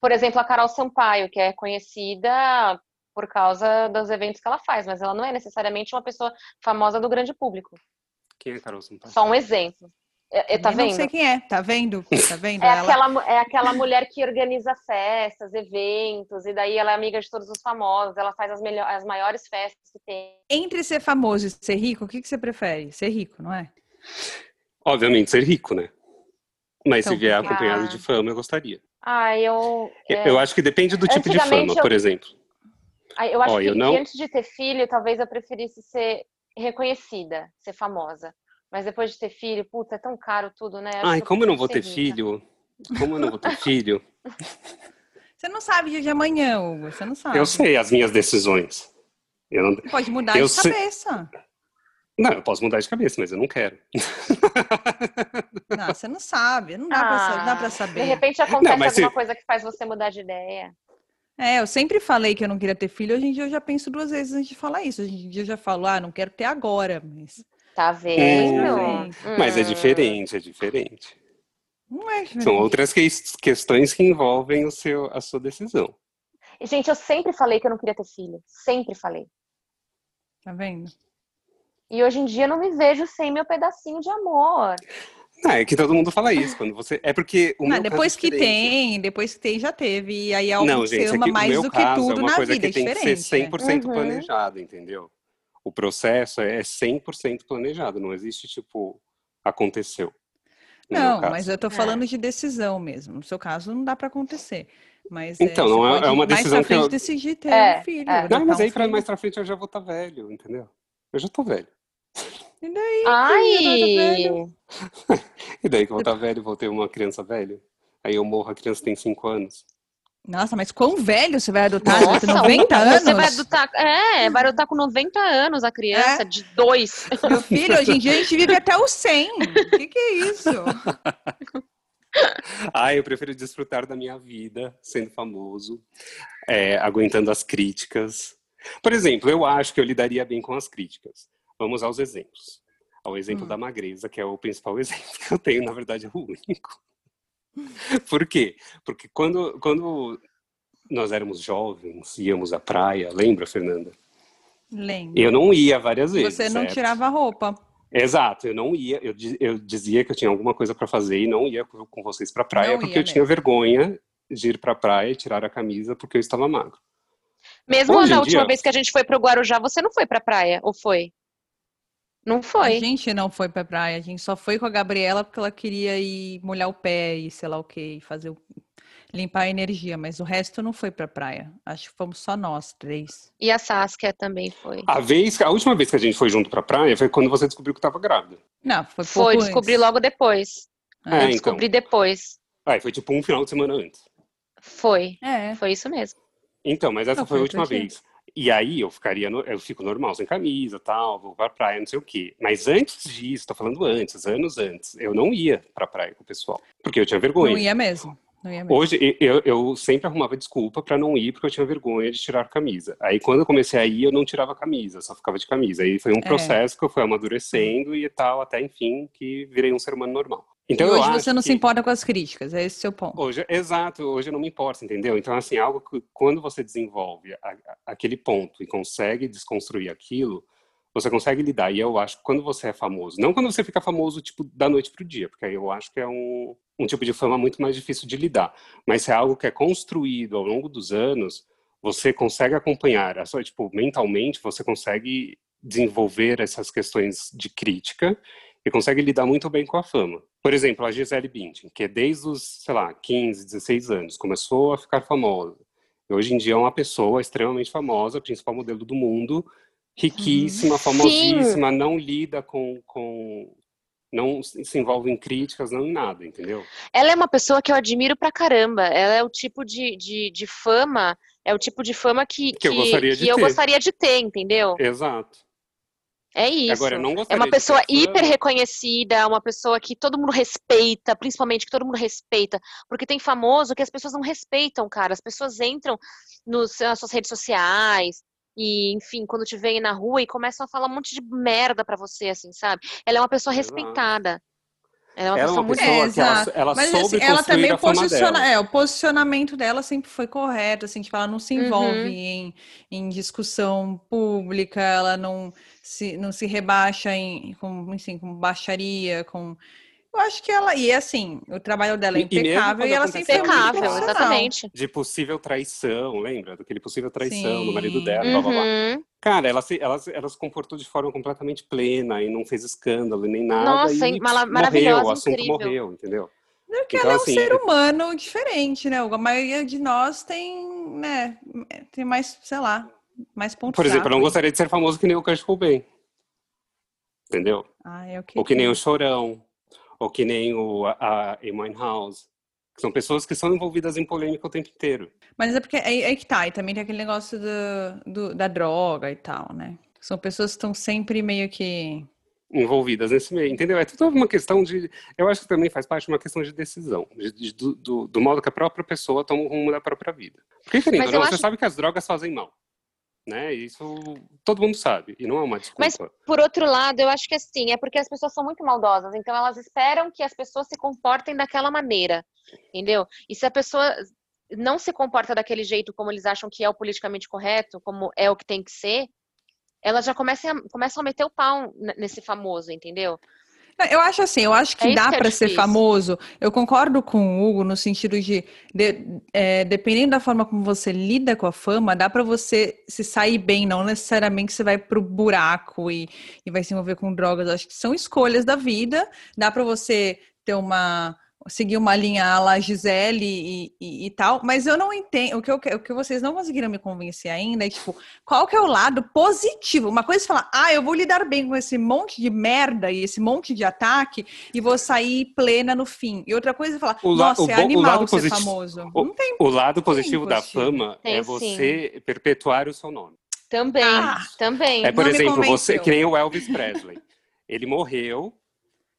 Por exemplo, a Carol Sampaio, que é conhecida por causa dos eventos que ela faz, mas ela não é necessariamente uma pessoa famosa do grande público. Quem é Carol Sampaio? Só um exemplo. É, é, tá vendo? Não sei quem é, tá vendo? Tá vendo? É, ela... aquela, é aquela mulher que organiza festas, eventos, e daí ela é amiga de todos os famosos, ela faz as, melhor, as maiores festas que tem. Entre ser famoso e ser rico, o que, que você prefere? Ser rico, não é? Obviamente, ser rico, né? Mas então, se vier acompanhado ah. de fama, eu gostaria. Ah, eu. É... Eu acho que depende do tipo de fama, eu... por exemplo. Ah, eu acho oh, que, eu não... que antes de ter filho, talvez eu preferisse ser reconhecida, ser famosa. Mas depois de ter filho, puta, é tão caro tudo, né? Acho Ai, como eu não vou ter filho? Como eu não vou ter filho? Você não sabe dia de amanhã, Hugo. Você não sabe. Eu sei as minhas decisões. Eu não... Pode mudar eu de sei... cabeça. Não, eu posso mudar de cabeça, mas eu não quero. Não, você não sabe. Não dá, ah, pra, pra saber. De repente acontece não, alguma se... coisa que faz você mudar de ideia. É, eu sempre falei que eu não queria ter filho. Hoje em dia eu já penso duas vezes antes de falar isso. Hoje em dia eu já falo, ah, não quero ter agora, mas Tá vendo? Hum, mas é diferente, é diferente. Não é diferente. São outras que questões que envolvem o seu, a sua decisão. Gente, eu sempre falei que eu não queria ter filho. Sempre falei. Tá vendo? E hoje em dia eu não me vejo sem meu pedacinho de amor. Não, é que todo mundo fala isso. Quando você... É porque o não, depois é que tem, depois que tem, já teve. E aí é algo não, gente, você ama é mais do que é tudo é na vida. Que tem é que ser 100% uhum. planejado, entendeu? O processo é 100% planejado, não existe tipo, aconteceu. Não, mas eu tô falando é. de decisão mesmo. No seu caso, não dá para acontecer. Mas é, então, é, não é, é uma decisão mais pra frente eu... decidir ter é, um filho. É. Não, mas aí para mais pra frente eu já vou estar tá velho, entendeu? Eu já tô velho. E daí? Ai! e daí que eu vou estar tá velho, vou ter uma criança velha? Aí eu morro, a criança tem 5 anos. Nossa, mas quão velho você vai adotar? Nossa, 90 anos? Você vai adotar, é, vai adotar com 90 anos a criança, é? de dois. Meu filho, hoje em dia a gente vive até os 100. O que, que é isso? Ah, eu prefiro desfrutar da minha vida sendo famoso, é, aguentando as críticas. Por exemplo, eu acho que eu lidaria bem com as críticas. Vamos aos exemplos. ao exemplo hum. da magreza, que é o principal exemplo que eu tenho, na verdade é o único. Por quê? Porque quando, quando nós éramos jovens, íamos à praia, lembra, Fernanda? Lembro. Eu não ia várias vezes. Você não certo? tirava roupa. Exato, eu não ia, eu, eu dizia que eu tinha alguma coisa para fazer e não ia com vocês para praia não porque eu mesmo. tinha vergonha de ir para praia e tirar a camisa porque eu estava magro. Mesmo Hoje na última dia... vez que a gente foi pro Guarujá, você não foi pra praia, ou foi? Não foi. A gente não foi pra praia, a gente só foi com a Gabriela porque ela queria ir molhar o pé e sei lá o que, fazer o... limpar a energia, mas o resto não foi pra praia. Acho que fomos só nós três. E a Saskia também foi. A vez, a última vez que a gente foi junto pra praia foi quando você descobriu que estava grávida. Não, foi pouco Foi, descobri logo depois. É, eu então. descobri depois. Ah, foi tipo um final de semana antes. Foi. É. Foi isso mesmo. Então, mas essa não, foi a última vez. E aí eu ficaria, no, eu fico normal, sem camisa, tal, vou pra praia, não sei o quê. Mas antes disso, tô falando antes, anos antes, eu não ia pra praia com o pessoal, porque eu tinha vergonha. Não ia mesmo. Hoje eu, eu sempre arrumava desculpa para não ir porque eu tinha vergonha de tirar a camisa. Aí quando eu comecei a ir, eu não tirava a camisa, só ficava de camisa. Aí foi um é. processo que eu fui amadurecendo e tal, até enfim, que virei um ser humano normal. Então, e hoje você não que... se importa com as críticas, é esse o seu ponto. Hoje, exato, hoje eu não me importo, entendeu? Então, assim, algo que quando você desenvolve a, a, aquele ponto e consegue desconstruir aquilo, você consegue lidar. E eu acho que quando você é famoso, não quando você fica famoso, tipo, da noite pro dia, porque aí eu acho que é um, um tipo de fama muito mais difícil de lidar. Mas se é algo que é construído ao longo dos anos, você consegue acompanhar, a sua, tipo, mentalmente, você consegue desenvolver essas questões de crítica e consegue lidar muito bem com a fama. Por exemplo, a Gisele Bündchen, que é desde os, sei lá, 15, 16 anos, começou a ficar famosa. E hoje em dia é uma pessoa extremamente famosa, principal modelo do mundo, riquíssima, famosíssima, Sim. não lida com, com não se envolve em críticas, não em nada, entendeu? Ela é uma pessoa que eu admiro pra caramba. Ela é o tipo de, de, de fama, é o tipo de fama que, que, que eu, gostaria, que de eu gostaria de ter, entendeu? Exato. É isso. Agora, é uma pessoa hiper reconhecida, uma pessoa que todo mundo respeita, principalmente que todo mundo respeita. Porque tem famoso que as pessoas não respeitam, cara. As pessoas entram nos, nas suas redes sociais, e, enfim, quando te veem na rua e começam a falar um monte de merda pra você, assim, sabe? Ela é uma pessoa respeitada. Ela é uma ela pessoa, é uma muito... pessoa que ela, ela Mas, soube assim, ela também posiciona, é, o posicionamento dela sempre foi correto, assim, tipo, ela não se envolve uhum. em, em discussão pública, ela não se, não se rebaixa em, com, assim, com baixaria, com eu acho que ela. E assim, o trabalho dela é impecável e, e ela sempre impecável, é exatamente. De possível traição, lembra? Daquele possível traição Sim. no marido dela, uhum. blá, blá, blá. Uhum. Cara, ela se, ela, ela se comportou de forma completamente plena e não fez escândalo nem nada. Nossa, e morreu, o assunto incrível. morreu, entendeu? Porque então, ela é um assim, ser humano diferente, né? A maioria de nós tem, né, tem mais, sei lá, mais pontos. Por exemplo, eu não gostaria de ser famoso que nem o Kurt Cobain. Entendeu? Ah, é Ou que nem o Chorão ou que nem o, a Amy House. São pessoas que são envolvidas em polêmica o tempo inteiro. Mas é porque é, é que tá, e também tem aquele negócio do, do, da droga e tal, né? São pessoas que estão sempre meio que envolvidas nesse meio, entendeu? É tudo uma questão de, eu acho que também faz parte de uma questão de decisão, de, de, do, do, modo que a própria pessoa toma o rumo da própria vida. Porque, querido, não, você acho... sabe que as drogas fazem mal né? Isso todo mundo sabe e não é uma desculpa. Mas por outro lado, eu acho que assim, é porque as pessoas são muito maldosas, então elas esperam que as pessoas se comportem daquela maneira, entendeu? E se a pessoa não se comporta daquele jeito como eles acham que é o politicamente correto, como é o que tem que ser, elas já começam a, começam a meter o pau nesse famoso, entendeu? Eu acho assim, eu acho que é dá que é para ser famoso. Eu concordo com o Hugo no sentido de, de é, dependendo da forma como você lida com a fama, dá para você se sair bem, não necessariamente você vai pro buraco e, e vai se envolver com drogas. Eu acho que são escolhas da vida. Dá para você ter uma seguir uma linha lá Gisele e, e, e, tal, mas eu não entendo, o que, eu, o que vocês não conseguiram me convencer ainda é, tipo, qual que é o lado positivo? Uma coisa é falar, ah, eu vou lidar bem com esse monte de merda e esse monte de ataque e vou sair plena no fim. E outra coisa é falar, o nossa, é animal ser positivo, famoso. O, não tem, o lado positivo da fama tem, é você sim. perpetuar o seu nome. Também, ah, também. É, por não exemplo, você, que nem o Elvis Presley. Ele morreu,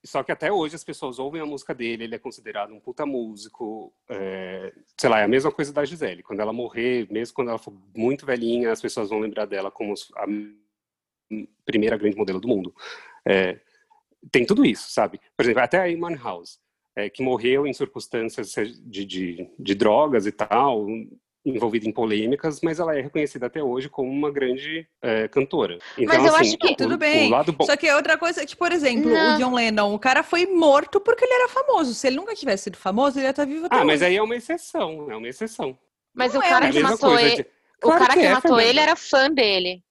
só que até hoje as pessoas ouvem a música dele, ele é considerado um puta músico. É, sei lá, é a mesma coisa da Gisele. Quando ela morrer, mesmo quando ela for muito velhinha, as pessoas vão lembrar dela como a primeira grande modelo do mundo. É, tem tudo isso, sabe? Por exemplo, até a Iman House, é, que morreu em circunstâncias de, de, de drogas e tal, envolvida em polêmicas, mas ela é reconhecida até hoje como uma grande é, cantora. Então, mas eu assim, acho que o, tudo bem. Bom... Só que é outra coisa, que, por exemplo, Não. o John Lennon, o cara foi morto porque ele era famoso. Se ele nunca tivesse sido famoso, ele ia estar vivo até Ah, hoje. mas aí é uma exceção, é uma exceção. Mas Não o cara é que matou ele, de... claro o cara que, que é, matou ele era fã dele.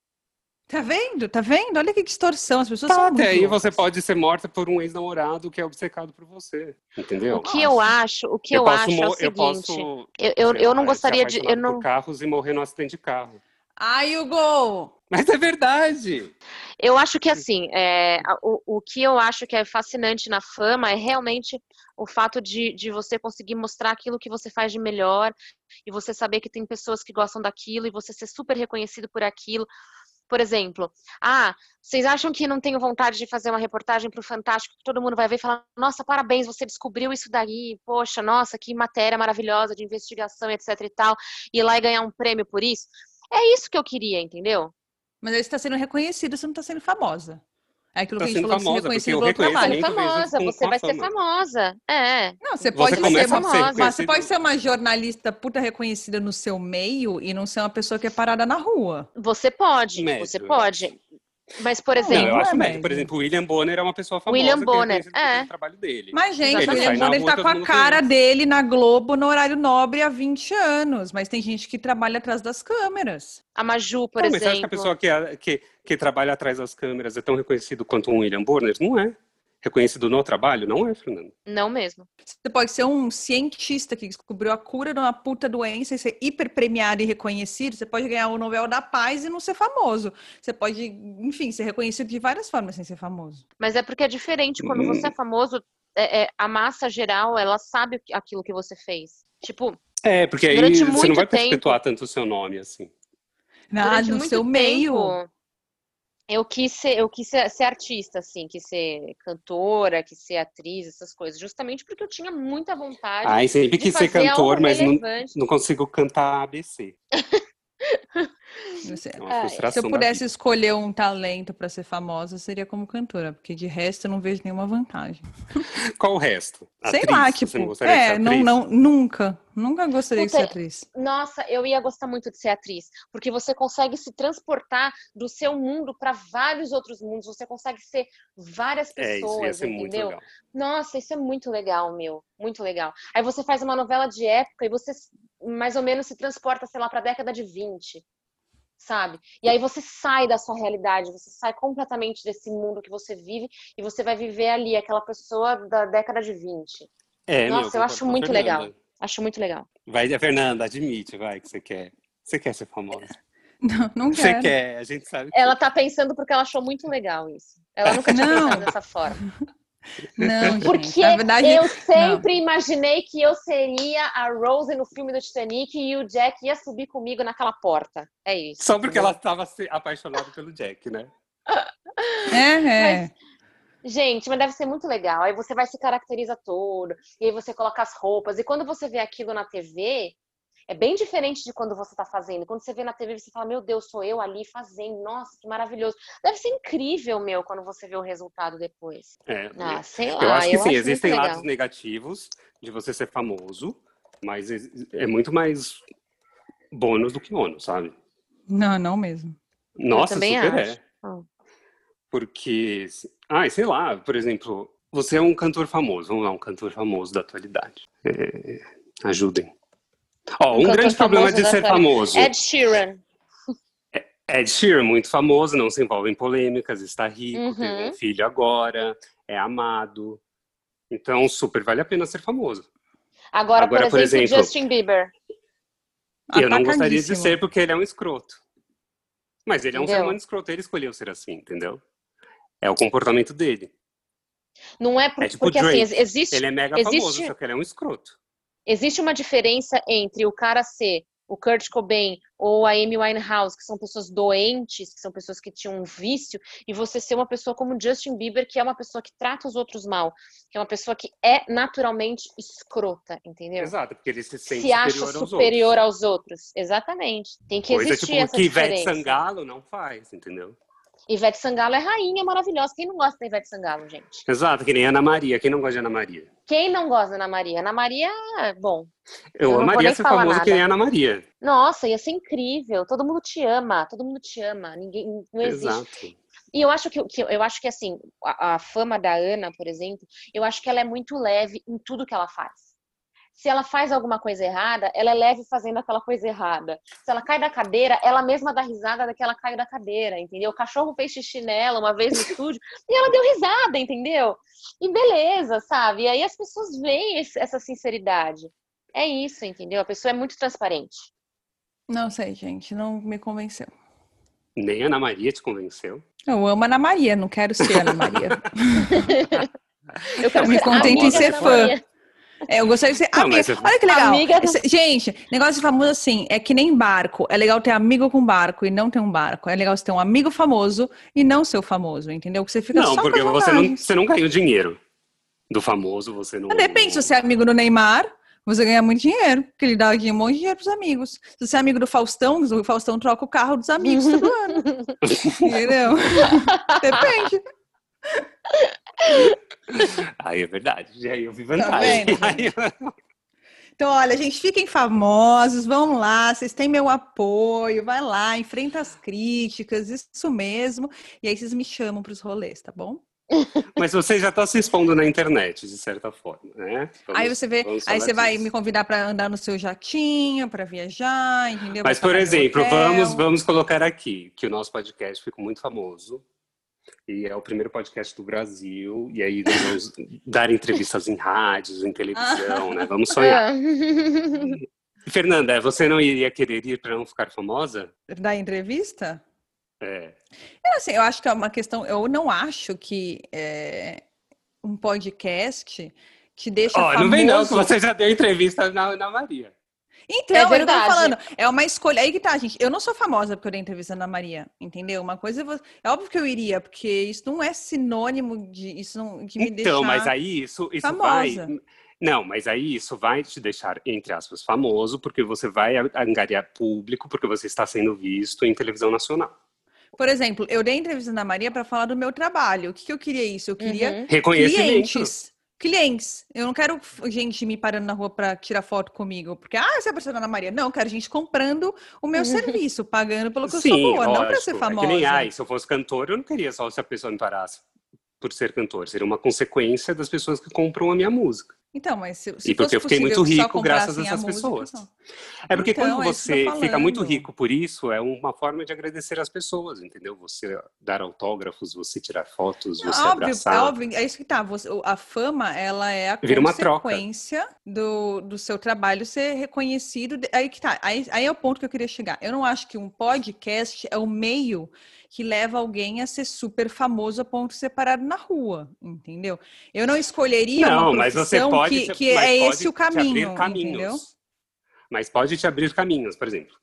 Tá vendo? Tá vendo? Olha que distorção. As pessoas tá, são até aí você pode ser morta por um ex-namorado que é obcecado por você. Entendeu? O que eu acho, o que eu, eu acho é o seguinte. Eu, posso, eu, eu, eu não gostaria de. Eu não... carros e morrer no acidente de carro. Ai, Hugo! Mas é verdade! Eu acho que assim, é, o, o que eu acho que é fascinante na fama é realmente o fato de, de você conseguir mostrar aquilo que você faz de melhor e você saber que tem pessoas que gostam daquilo e você ser super reconhecido por aquilo. Por exemplo, ah, vocês acham que não tenho vontade de fazer uma reportagem para o Fantástico que todo mundo vai ver e falar, nossa, parabéns, você descobriu isso daí, poxa, nossa, que matéria maravilhosa de investigação, etc e tal, e ir lá e ganhar um prêmio por isso? É isso que eu queria, entendeu? Mas você está sendo reconhecida, você não está sendo famosa. É aquilo tá que a gente falou famosa, que se reconhecer pelo trabalho. famosa, você vai ser famosa. É. Não, você pode você ser famosa. Mas você pode ser uma jornalista puta reconhecida no seu meio e não ser uma pessoa que é parada na rua. Você pode, médio, você pode. Mas, por exemplo. Não, eu acho é médio. Por exemplo, o William Bonner é uma pessoa famosa. William Bonner, é. trabalho dele. Mas, gente, o William Bonner tá com a cara dele na Globo no horário nobre há 20 anos. Mas tem gente que trabalha atrás das câmeras. A Maju, por não, exemplo. Mas você acha que a pessoa que, é, que, que trabalha atrás das câmeras é tão reconhecido quanto um William Bonner? Não é reconhecido no trabalho? Não é, Fernando? Não mesmo. Você pode ser um cientista que descobriu a cura de uma puta doença e ser hiper premiado e reconhecido. Você pode ganhar o Nobel da Paz e não ser famoso. Você pode, enfim, ser reconhecido de várias formas sem ser famoso. Mas é porque é diferente. Quando hum. você é famoso, é, é, a massa geral, ela sabe aquilo que você fez. Tipo. É, porque aí você não vai perpetuar tempo, tanto o seu nome assim. Ah, no seu tempo, meio eu quis ser, eu quis ser, ser, artista, assim, quis ser cantora, quis ser atriz, essas coisas, justamente porque eu tinha muita vontade. Ai, sempre quis ser cantor, mas não, não consigo cantar ABC. É se eu pudesse escolher um talento para ser famosa, seria como cantora, porque de resto eu não vejo nenhuma vantagem. Qual o resto? Sei atriz, lá, tipo, é, não, não, nunca, nunca gostaria Puta, de ser atriz. Nossa, eu ia gostar muito de ser atriz, porque você consegue se transportar do seu mundo para vários outros mundos, você consegue ser várias pessoas, é, isso ia ser entendeu? Muito legal. Nossa, isso é muito legal, meu, muito legal. Aí você faz uma novela de época e você mais ou menos se transporta, sei lá, para a década de 20 sabe? E aí você sai da sua realidade, você sai completamente desse mundo que você vive e você vai viver ali, aquela pessoa da década de 20. É, Nossa, meu, eu acho muito legal. Acho muito legal. Vai, Fernanda, admite, vai, que você quer. Você quer ser famosa. Não, não quero. Você quer, a gente sabe. Que... Ela tá pensando porque ela achou muito legal isso. Ela nunca tinha não. pensado dessa forma. Não, Porque gente, na verdade, eu sempre não. imaginei que eu seria a Rose no filme do Titanic e o Jack ia subir comigo naquela porta. É isso. Só porque ela estava apaixonada pelo Jack, né? É, é. Mas, gente, mas deve ser muito legal. Aí você vai se caracteriza todo, e aí você coloca as roupas, e quando você vê aquilo na TV, é bem diferente de quando você está fazendo. Quando você vê na TV, você fala, meu Deus, sou eu ali fazendo. Nossa, que maravilhoso. Deve ser incrível, meu, quando você vê o resultado depois. É, ah, sei lá. Eu acho que eu sim, acho existem lados negativos de você ser famoso, mas é muito mais bônus do que ônus, sabe? Não, não mesmo. Nossa, super é. acho. é. Porque, ah, sei lá, por exemplo, você é um cantor famoso, vamos lá, um cantor famoso da atualidade. É, ajudem. Ó, um grande problema de ser famoso. Ed Sheeran. É, Ed Sheeran, muito famoso, não se envolve em polêmicas, está rico, uhum. tem um filho agora, é amado. Então, super vale a pena ser famoso. Agora, agora por, exemplo, por exemplo, Justin Bieber. Eu não gostaria de ser porque ele é um escroto. Mas ele é um ser humano escroto, ele escolheu ser assim, entendeu? É o comportamento dele. Não é, por, é tipo porque assim, Drake. assim, existe. Ele é mega existe, famoso, só que ele é um escroto existe uma diferença entre o cara ser o Kurt Cobain ou a Amy Winehouse, que são pessoas doentes, que são pessoas que tinham um vício, e você ser uma pessoa como Justin Bieber, que é uma pessoa que trata os outros mal, que é uma pessoa que é naturalmente escrota, entendeu? Exato, porque ele se sente se superior, acha aos, superior outros. aos outros. Exatamente. Tem que Coisa existir tipo, essa que diferença. Ivete Sangalo não faz, entendeu? Ivete Sangalo é rainha maravilhosa. Quem não gosta da Ivete Sangalo, gente? Exato, que nem Ana Maria. Quem não gosta de Ana Maria? Quem não gosta da Ana Maria? Ana Maria, bom. Eu, eu amaria ser famoso nada. que nem Ana Maria. Nossa, ia ser incrível. Todo mundo te ama. Todo mundo te ama. Ninguém não existe. Exato. E eu acho que, que eu acho que assim, a, a fama da Ana, por exemplo, eu acho que ela é muito leve em tudo que ela faz se ela faz alguma coisa errada, ela é leve fazendo aquela coisa errada. Se ela cai da cadeira, ela mesma dá risada daquela caiu da cadeira, entendeu? O cachorro fez xixi nela uma vez no estúdio e ela deu risada, entendeu? E beleza, sabe? E aí as pessoas veem essa sinceridade. É isso, entendeu? A pessoa é muito transparente. Não sei, gente, não me convenceu. Nem a Ana Maria te convenceu? Eu amo a Ana Maria, não quero ser Ana Maria. eu quero me contento em ser fã. Maria. É, eu gostaria de ser não, amiga. Olha que legal. Amiga... Gente, negócio de famoso assim, é que nem barco. É legal ter amigo com barco e não ter um barco. É legal você ter um amigo famoso e não ser o famoso, entendeu? Que você fica não, só porque você não, você não ganha o dinheiro do famoso, você não... Depende, se você é amigo do Neymar, você ganha muito dinheiro, porque ele dá um monte de dinheiro pros amigos. Se você é amigo do Faustão, o Faustão troca o carro dos amigos todo ano. Entendeu? Depende. Aí é verdade, aí eu vi tá vantagem. Tá então, olha, gente, fiquem famosos, vão lá, vocês têm meu apoio, vai lá, enfrenta as críticas, isso mesmo. E aí vocês me chamam para os rolês, tá bom? Mas você já está se expondo na internet, de certa forma, né? Vamos, aí você vê, aí você vai me convidar para andar no seu jatinho, para viajar, entendeu? Mas, por exemplo, vamos, vamos colocar aqui que o nosso podcast ficou muito famoso e é o primeiro podcast do Brasil. E aí vamos dar entrevistas em rádios, em televisão, né? Vamos sonhar. É. Fernanda, você não iria querer ir para não ficar famosa? Dar entrevista? É. Eu, assim, eu acho que é uma questão. Eu não acho que é, um podcast te deixa. Ó, oh, não vem não, que você já deu entrevista na, na Maria. Então, é verdade. eu tô falando, é uma escolha. Aí que tá, gente. Eu não sou famosa porque eu dei entrevista na Maria, entendeu? Uma coisa é, é óbvio que eu iria, porque isso não é sinônimo de isso não que me então, deixa Então, mas aí isso, isso famosa. vai. Não, mas aí isso vai te deixar, entre aspas, famoso, porque você vai angariar público, porque você está sendo visto em televisão nacional. Por exemplo, eu dei entrevista na Maria para falar do meu trabalho. O que, que eu queria isso? Eu queria uhum. clientes clientes. Eu não quero gente me parando na rua para tirar foto comigo, porque, ah, você é a Ana Maria. Não, eu quero gente comprando o meu serviço, pagando pelo que Sim, eu sou boa, lógico. não para ser famosa. É que nem, ai, se eu fosse cantor, eu não queria só se a pessoa me parasse por ser cantor. Seria uma consequência das pessoas que compram a minha música. Então, mas se, se E porque eu fiquei muito rico graças a essas pessoas. Música, é porque então, quando é você é fica muito rico por isso, é uma forma de agradecer as pessoas, entendeu? Você dar autógrafos, você tirar fotos, você óbvio, abraçar. É óbvio, é isso que tá. Você, a fama, ela é a Vira consequência do, do seu trabalho ser reconhecido. Aí que tá. Aí, aí é o ponto que eu queria chegar. Eu não acho que um podcast é o meio que leva alguém a ser super famoso a ponto de ser parado na rua, entendeu? Eu não escolheria não, uma profissão que, te, que é esse o caminho, entendeu? Mas pode te abrir caminhos, por exemplo.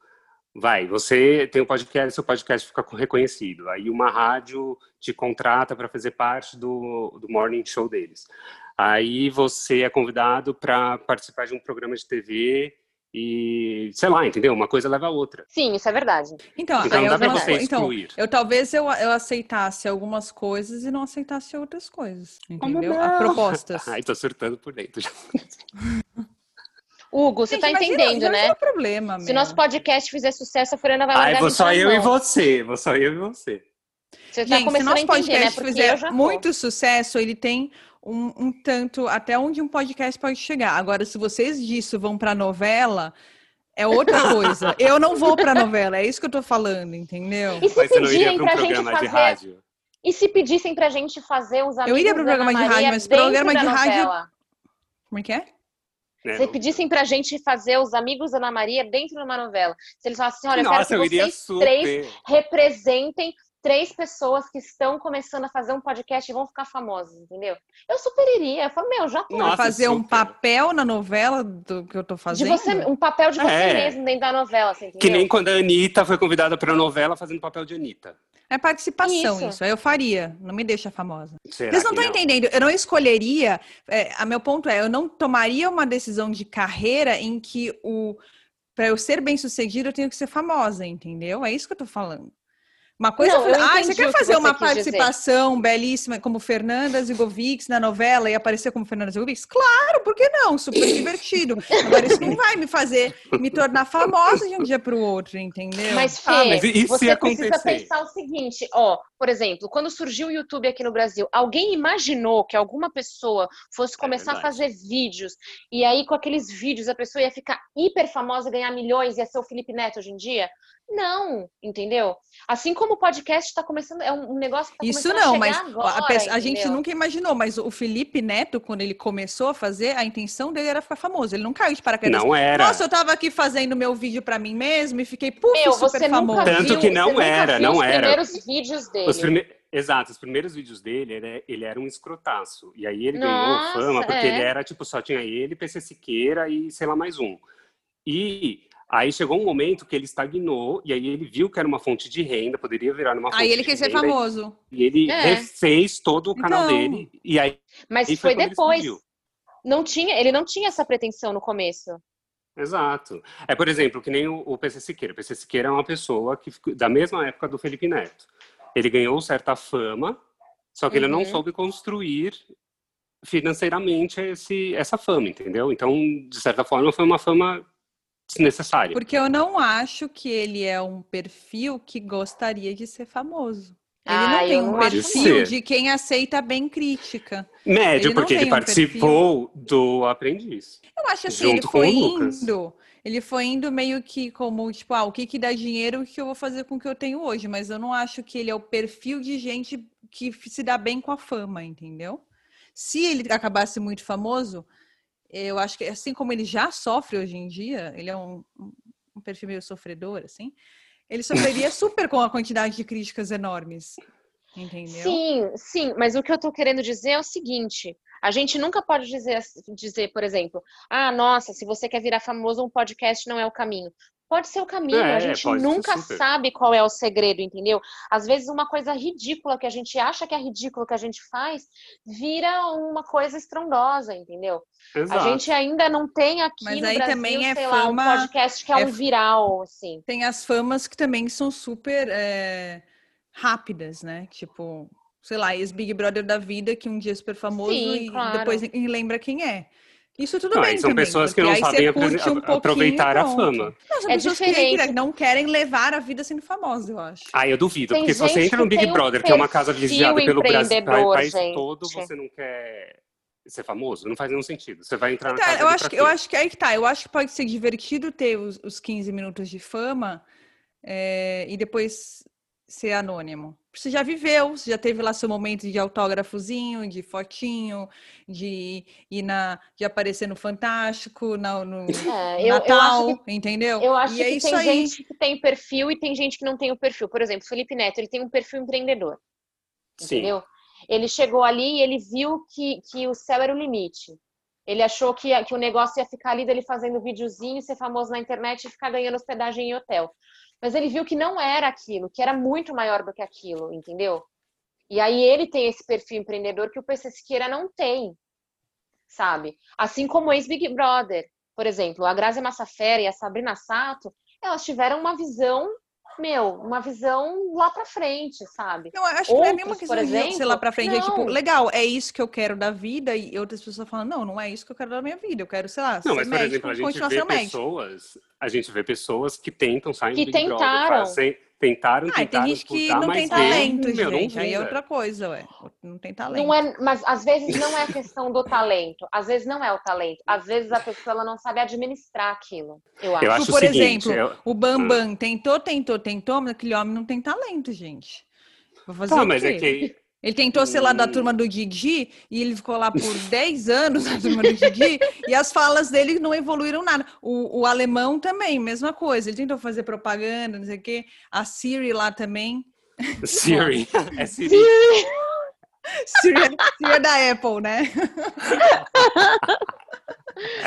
Vai, você tem um podcast, seu podcast fica reconhecido. Aí uma rádio te contrata para fazer parte do, do morning show deles. Aí você é convidado para participar de um programa de TV e, sei lá, entendeu? Uma coisa leva a outra. Sim, isso é verdade. Então, então não dá pra você então, excluir. Então, eu talvez eu, eu aceitasse algumas coisas e não aceitasse outras coisas. Entendeu? A propostas. Ai, tô surtando por dentro. Hugo, você Gente, tá entendendo, não, né? Não é problema, Se nosso podcast fizer sucesso, a Fernanda vai mandar Ai, vou só eu e você. Vou só eu e você. Você tá Gente, começando se nosso podcast né? fizer muito sucesso, ele tem um, um, tanto até onde um podcast pode chegar. Agora, se vocês disso vão para novela, é outra coisa. eu não vou para novela, é isso que eu tô falando, entendeu? E se Mas pedirem pra um gente fazer... rádio? E se pedissem pra gente fazer os amigos Eu iria pro programa de rádio, mas programa de rádio Como é que é? É, se pedissem pra gente fazer os amigos da Ana Maria dentro de uma novela. Se eles falassem, olha, eu Nossa, quero que eu vocês três representem três pessoas que estão começando a fazer um podcast e vão ficar famosas, entendeu? Eu super iria. Eu falo, meu, já tô. Nossa, fazer super. um papel na novela do que eu tô fazendo? De você, um papel de você é. mesmo dentro da novela, assim, Que nem quando a Anitta foi convidada para a novela fazendo papel de Anitta. É participação isso. isso. Eu faria. Não me deixa famosa. Será Vocês não estão entendendo. Eu não escolheria. É, a meu ponto é, eu não tomaria uma decisão de carreira em que o para eu ser bem sucedida eu tenho que ser famosa, entendeu? É isso que eu tô falando. Uma coisa não, ah, você quer fazer uma participação dizer. belíssima como Fernanda Zigovics na novela e aparecer como Fernanda Zigovics? Claro, por que não? Super divertido. Agora isso não vai me fazer me tornar famosa de um dia para o outro, entendeu? Mas Fê, ah, mas você precisa pensar o seguinte, ó, por exemplo, quando surgiu o YouTube aqui no Brasil, alguém imaginou que alguma pessoa fosse é começar é a fazer vídeos e aí com aqueles vídeos a pessoa ia ficar hiper famosa, ganhar milhões, ia ser o Felipe Neto hoje em dia? Não, entendeu? Assim como o podcast está começando, é um negócio que tá Isso não, mas agora, a, a gente nunca imaginou, mas o Felipe Neto, quando ele começou a fazer, a intenção dele era ficar famoso. Ele não caiu de paraquedas. Não era. Nossa, eu tava aqui fazendo meu vídeo para mim mesmo e fiquei puf, Meu, super famoso. Tanto viu, que não era, não os era. Os primeiros vídeos dele. Os prime... Exato, os primeiros vídeos dele, ele, ele era um escrotaço. E aí ele Nossa, ganhou fama porque é. ele era, tipo, só tinha ele, PC Siqueira e sei lá mais um. E Aí chegou um momento que ele estagnou e aí ele viu que era uma fonte de renda, poderia virar uma fonte Aí ele quis ser famoso. E ele é. refez todo o canal então... dele e aí Mas aí foi, foi depois. Não tinha, ele não tinha essa pretensão no começo. Exato. É, por exemplo, que nem o, o PC Siqueira. O PC Siqueira é uma pessoa que da mesma época do Felipe Neto. Ele ganhou certa fama, só que uhum. ele não uhum. soube construir financeiramente esse, essa fama, entendeu? Então, de certa forma, foi uma fama desnecessária. Porque eu não acho que ele é um perfil que gostaria de ser famoso. Ele ah, não tem um perfil de quem aceita bem crítica. Médio, ele porque ele um participou perfil... do Aprendiz. Eu acho assim, ele foi indo. Ele foi indo meio que como, tipo, ah, o que que dá dinheiro, o que eu vou fazer com o que eu tenho hoje. Mas eu não acho que ele é o perfil de gente que se dá bem com a fama, entendeu? Se ele acabasse muito famoso, eu acho que assim como ele já sofre hoje em dia, ele é um, um perfil meio sofredor, assim, ele sofreria super com a quantidade de críticas enormes. Entendeu? Sim, sim, mas o que eu tô querendo dizer é o seguinte: a gente nunca pode dizer, dizer, por exemplo, ah, nossa, se você quer virar famoso, um podcast não é o caminho pode ser o caminho. É, a gente nunca sabe qual é o segredo, entendeu? Às vezes uma coisa ridícula que a gente acha que é ridículo que a gente faz vira uma coisa estrondosa, entendeu? Exato. A gente ainda não tem aqui Mas no aí Brasil, também é sei fama, lá, um podcast que é, é, um viral, assim. Tem as famas que também são super é, rápidas, né? Tipo, sei lá, ex-Big Brother da vida, que um dia é super famoso Sim, e claro. depois lembra quem é. Isso tudo não, bem são também, pessoas que não sabem um aproveitar a fama. Não, são é pessoas diferente. que não querem levar a vida sendo famosas, eu acho. Ah, eu duvido, tem porque se você entra no Big Brother, um que é uma casa vigiada pelo Brasil, país gente. todo, você não quer ser famoso, não faz nenhum sentido. Você vai entrar na casa eu acho que Eu acho que aí que tá, eu acho que pode ser divertido ter os, os 15 minutos de fama é, e depois ser anônimo. Você já viveu, você já teve lá seu momento de autógrafozinho, de fotinho, de ir na, de aparecer no Fantástico, na, no é, Natal, eu que, entendeu? Eu acho e é que tem aí. gente que tem perfil e tem gente que não tem o perfil. Por exemplo, Felipe Neto, ele tem um perfil empreendedor. Sim. Entendeu? Ele chegou ali e ele viu que, que o céu era o limite. Ele achou que, que o negócio ia ficar ali dele fazendo videozinho, ser famoso na internet e ficar ganhando hospedagem em hotel. Mas ele viu que não era aquilo, que era muito maior do que aquilo, entendeu? E aí ele tem esse perfil empreendedor que o PC Siqueira não tem, sabe? Assim como o ex-Big Brother, por exemplo, a Grazi Massafera e a Sabrina Sato, elas tiveram uma visão meu, uma visão lá pra frente, sabe? Não, acho que Outros, não é nenhuma questão exemplo, de ser lá pra frente. Não. É tipo, legal, é isso que eu quero da vida, e outras pessoas falam, não, não é isso que eu quero da minha vida, eu quero, sei lá, não, mas, por médico, exemplo, a gente vê pessoas, a gente vê pessoas que tentam sair que do Big tentaram. Brother, fazem, Tentaram, ah, tentaram tem gente que não tem talento, gente. Aí é outra coisa, ué. Não tem talento. Não é, mas às vezes não é questão do talento. Às vezes não é o talento. Às vezes a pessoa ela não sabe administrar aquilo. Eu acho. Eu acho Por seguinte, exemplo, eu... o Bambam hum. tentou, tentou, tentou, mas aquele homem não tem talento, gente. Vou fazer tá, mas é que ele tentou ser lá da turma do Didi e ele ficou lá por 10 anos na turma do Didi e as falas dele não evoluíram nada. O, o, alemão também, mesma coisa. Ele tentou fazer propaganda, não sei o quê. A Siri lá também. Siri. é Siri. Siri, Siri é da Apple, né?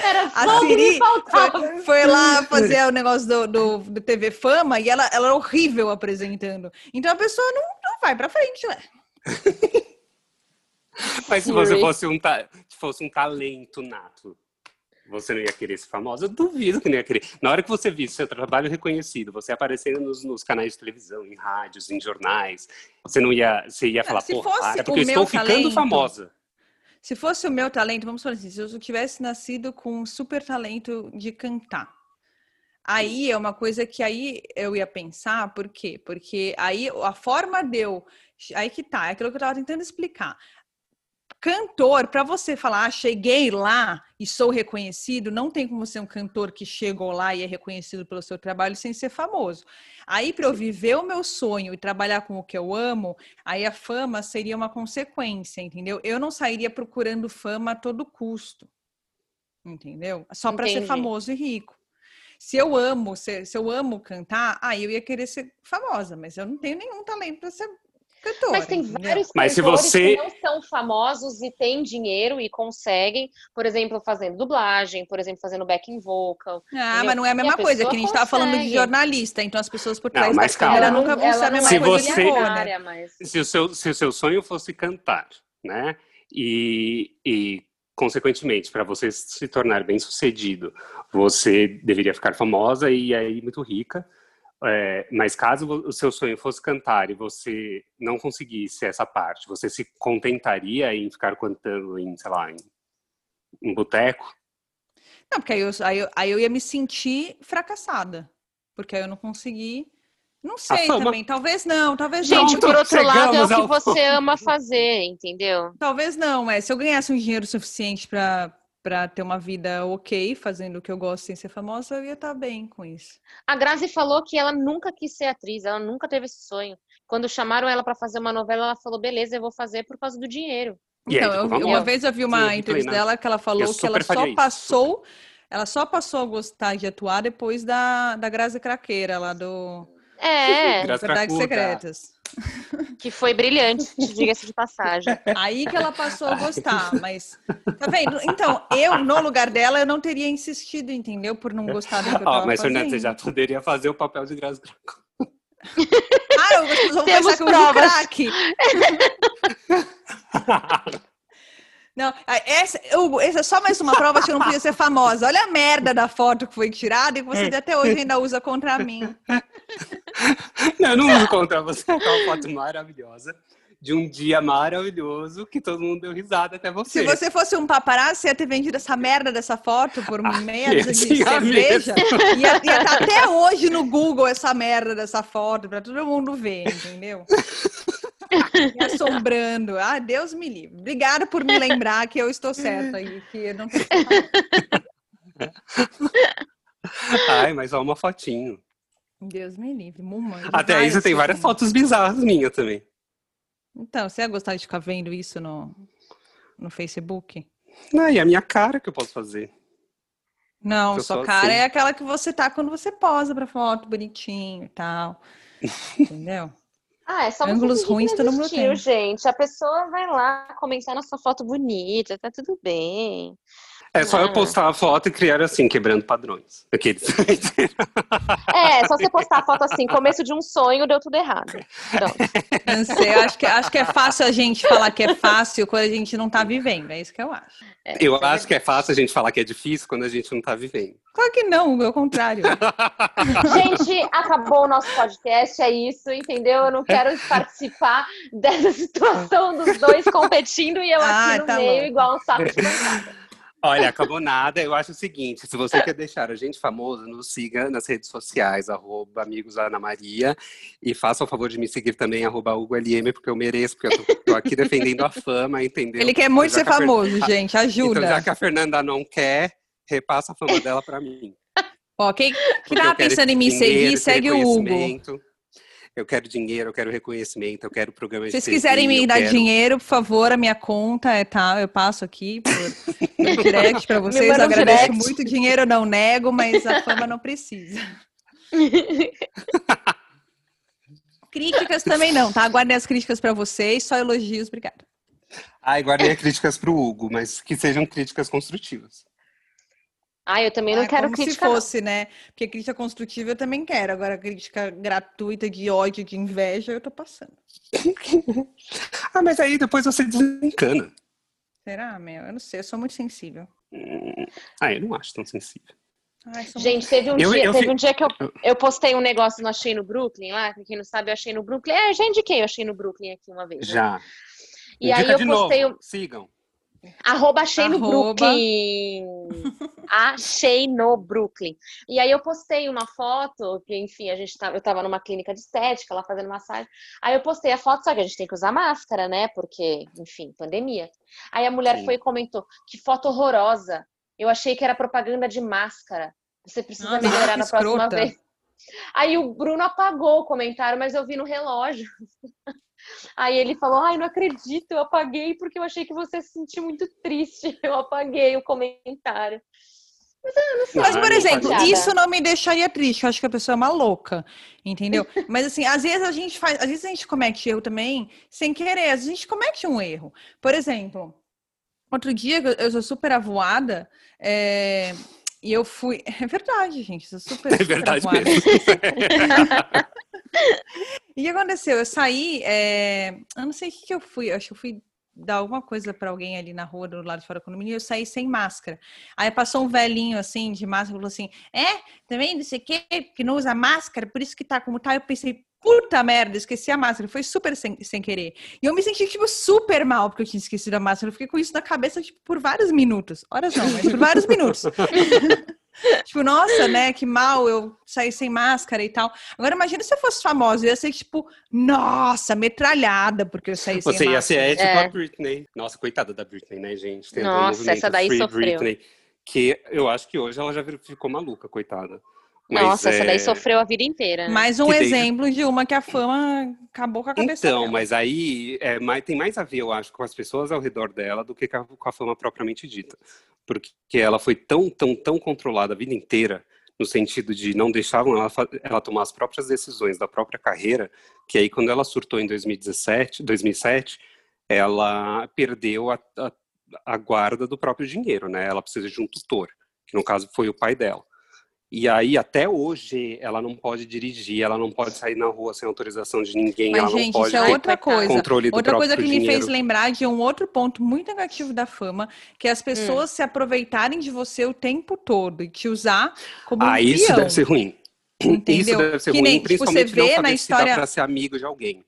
Era a Siri foi, foi, lá fazer o negócio do, do, do, TV Fama e ela, ela era horrível apresentando. Então a pessoa não, não vai pra frente, ué. Mas se você fosse um, fosse um talento nato, Você não ia querer ser famosa? Eu duvido que não ia querer. Na hora que você visse seu trabalho reconhecido, você aparecendo nos, nos, canais de televisão, em rádios, em jornais, você não ia, você ia falar, pô, é porque eu estou talento, ficando famosa. Se fosse o meu talento, vamos falar assim, se eu tivesse nascido com um super talento de cantar, aí é uma coisa que aí eu ia pensar, por quê? Porque aí a forma de eu. Aí que tá, é aquilo que eu estava tentando explicar cantor, para você falar, ah, cheguei lá e sou reconhecido, não tem como ser um cantor que chegou lá e é reconhecido pelo seu trabalho sem ser famoso. Aí, para eu viver o meu sonho e trabalhar com o que eu amo, aí a fama seria uma consequência, entendeu? Eu não sairia procurando fama a todo custo, entendeu? Só para ser famoso e rico. Se eu amo, se, se eu amo cantar, aí eu ia querer ser famosa, mas eu não tenho nenhum talento para ser Cantora, mas tem vários mas se você... que não são famosos e têm dinheiro e conseguem, por exemplo, fazendo dublagem, por exemplo, fazendo backing vocal. Ah, entendeu? mas não é a mesma a coisa, que a gente estava falando de jornalista, então as pessoas por trás não, da câmera nunca vão ser a mesma se coisa você, área, mas... se, o seu, se o seu sonho fosse cantar, né? E, e consequentemente, para você se tornar bem sucedido, você deveria ficar famosa e aí muito rica. É, mas caso o seu sonho fosse cantar e você não conseguisse essa parte, você se contentaria em ficar cantando em, sei lá, em um boteco? Não, porque aí eu, aí, eu, aí eu ia me sentir fracassada. Porque aí eu não consegui. Não sei também, talvez não, talvez Gente, não. Gente, por outro lado, é o que você ama fazer, entendeu? Talvez não, é. Se eu ganhasse um dinheiro suficiente para para ter uma vida ok, fazendo o que eu gosto sem ser famosa, eu ia estar tá bem com isso. A Grazi falou que ela nunca quis ser atriz, ela nunca teve esse sonho. Quando chamaram ela para fazer uma novela, ela falou: beleza, eu vou fazer por causa do dinheiro. Então, aí, tipo, eu, uma vez eu vi uma entrevista dela que ela falou que ela só passou, ela só passou a gostar de atuar depois da, da Grazi Craqueira, lá do é, Verdades Secretas. Que foi brilhante, diga-se de passagem. Aí que ela passou a gostar, mas. Tá vendo? Então, eu, no lugar dela, eu não teria insistido, entendeu? Por não gostar do que eu tava oh, Mas, Fernanda, você já poderia fazer o papel de Grazi Ah, eu vou Temos pensar que eu craque. Não, essa, eu, essa é só mais uma prova que eu não podia ser famosa. Olha a merda da foto que foi tirada e você até hoje ainda usa contra mim. Não, eu não uso contra você. É uma foto maravilhosa de um dia maravilhoso que todo mundo deu risada até você. Se você fosse um paparazzo, você ia ter vendido essa merda dessa foto por ah, meia de cerveja. Ia, ia estar tá até hoje no Google essa merda dessa foto para todo mundo ver, entendeu? Me assombrando. Ah, Deus me livre. Obrigada por me lembrar que eu estou certa e que eu não Ai, mas ó, uma fotinho. Deus me livre, mamãe. Até aí você tem várias fotos bizarras minhas também. Então, você ia gostar de ficar vendo isso no, no Facebook? Não, e a minha cara que eu posso fazer. Não, sua cara assim. é aquela que você tá quando você posa pra foto bonitinho e tal. Entendeu? Ah, é só Ângulos ruins todo mundo tem. gente. A pessoa vai lá comentar na sua foto bonita, tá tudo bem. É só eu ah. postar a foto e criar assim, quebrando padrões. Aqueles. É, só você postar a foto assim, começo de um sonho, deu tudo errado. Pronto. Não sei, acho que, acho que é fácil a gente falar que é fácil quando a gente não tá vivendo, é isso que eu acho. É, eu é acho que é fácil a gente falar que é difícil quando a gente não tá vivendo. Claro que não, é o contrário. gente, acabou o nosso podcast, é isso, entendeu? Eu não quero participar dessa situação dos dois competindo e eu ah, aqui no tá meio, igual um saco de pancada. Olha, acabou nada. Eu acho o seguinte: se você quer deixar a gente famoso, nos siga nas redes sociais, arroba amigos Ana Maria. E faça o favor de me seguir também, arroba HugoLM, porque eu mereço, porque eu tô, tô, aqui defendendo a fama, entendeu? Ele quer muito ser famoso, Fer... gente, ajuda. Então, já que a Fernanda não quer, repassa a fama dela para mim. Ó, quem, quem tá pensando em me seguir, segue o Hugo. Eu quero dinheiro, eu quero reconhecimento, eu quero programa de Se vocês quiserem me dar quero... dinheiro, por favor, a minha conta é tal, tá, eu passo aqui por, direct para vocês. Eu agradeço direct. muito dinheiro, eu não nego, mas a fama não precisa. críticas também não, tá? Guardem as críticas para vocês, só elogios, obrigada. Ai, guardei críticas para o Hugo, mas que sejam críticas construtivas. Ah, eu também não é quero como crítica. se fosse, não. né? Porque crítica construtiva eu também quero. Agora, crítica gratuita de ódio, de inveja, eu tô passando. ah, mas aí depois você desencana. Será, meu? Eu não sei, eu sou muito sensível. Hum. Ah, eu não acho tão sensível. Ai, Gente, teve um, eu, dia, eu, teve um dia que eu, eu postei um negócio no Achei no Brooklyn lá, quem não sabe, eu achei no Brooklyn. É, já indiquei eu achei no Brooklyn aqui uma vez. Né? Já. E Indica aí eu postei. Novo. Sigam. Arroba achei no Brooklyn. achei no Brooklyn. E aí eu postei uma foto, que enfim, a gente tava, eu tava numa clínica de estética lá fazendo massagem. Aí eu postei a foto, só que a gente tem que usar máscara, né? Porque, enfim, pandemia. Aí a mulher Sim. foi e comentou: que foto horrorosa. Eu achei que era propaganda de máscara. Você precisa Nossa, melhorar na próxima vez. Aí o Bruno apagou o comentário, mas eu vi no relógio. Aí ele falou: Ai, não acredito, eu apaguei porque eu achei que você se sentiu muito triste. Eu apaguei o comentário. Mas, sei, Mas por exemplo, isso não me deixaria triste. Eu acho que a pessoa é uma louca, entendeu? Mas assim, às vezes a gente faz, às vezes a gente comete erro também sem querer. Às vezes a gente comete um erro. Por exemplo, outro dia eu sou super avoada. É... E eu fui. É verdade, gente. Sou super, é verdade mesmo. e o que aconteceu? Eu saí. É... Eu não sei o que, que eu fui. Eu acho que eu fui dar alguma coisa para alguém ali na rua do lado de fora do condomínio, eu saí sem máscara. Aí passou um velhinho assim de máscara e falou assim: "É, também não sei o que, que não usa máscara, por isso que tá como tá". Eu pensei: "Puta merda, esqueci a máscara". Foi super sem, sem querer. E eu me senti tipo super mal porque eu tinha esquecido a máscara. Eu fiquei com isso na cabeça tipo por vários minutos. Horas não, mas por vários minutos. tipo, nossa, né? Que mal eu sair sem máscara e tal. Agora, imagina se eu fosse famosa, eu ia ser tipo, nossa, metralhada, porque eu saí Você sem máscara. Você ia ser é tipo é. a Britney. Nossa, coitada da Britney, né, gente? Tem nossa, essa daí Free sofreu. Britney, que eu acho que hoje ela já ficou maluca, coitada. Mas Nossa, é... essa daí sofreu a vida inteira. Né? Mais um que exemplo de uma que a fama acabou com a cabeça Então, dela. mas aí é, tem mais a ver, eu acho, com as pessoas ao redor dela do que com a fama propriamente dita porque ela foi tão, tão, tão controlada a vida inteira, no sentido de não deixavam ela, ela tomar as próprias decisões da própria carreira, que aí quando ela surtou em 2017, 2007, ela perdeu a, a, a guarda do próprio dinheiro, né? Ela precisa de um tutor, que no caso foi o pai dela. E aí, até hoje, ela não pode dirigir, ela não pode sair na rua sem autorização de ninguém, Mas, ela gente, não pode isso é outra coisa. controle do Outra coisa que dinheiro. me fez lembrar de um outro ponto muito negativo da fama, que é as pessoas hum. se aproveitarem de você o tempo todo e te usar como ah, um isso deve ser ruim. Entendeu? Isso deve ser que ruim, nem, principalmente você vê não na história para ser amigo de alguém.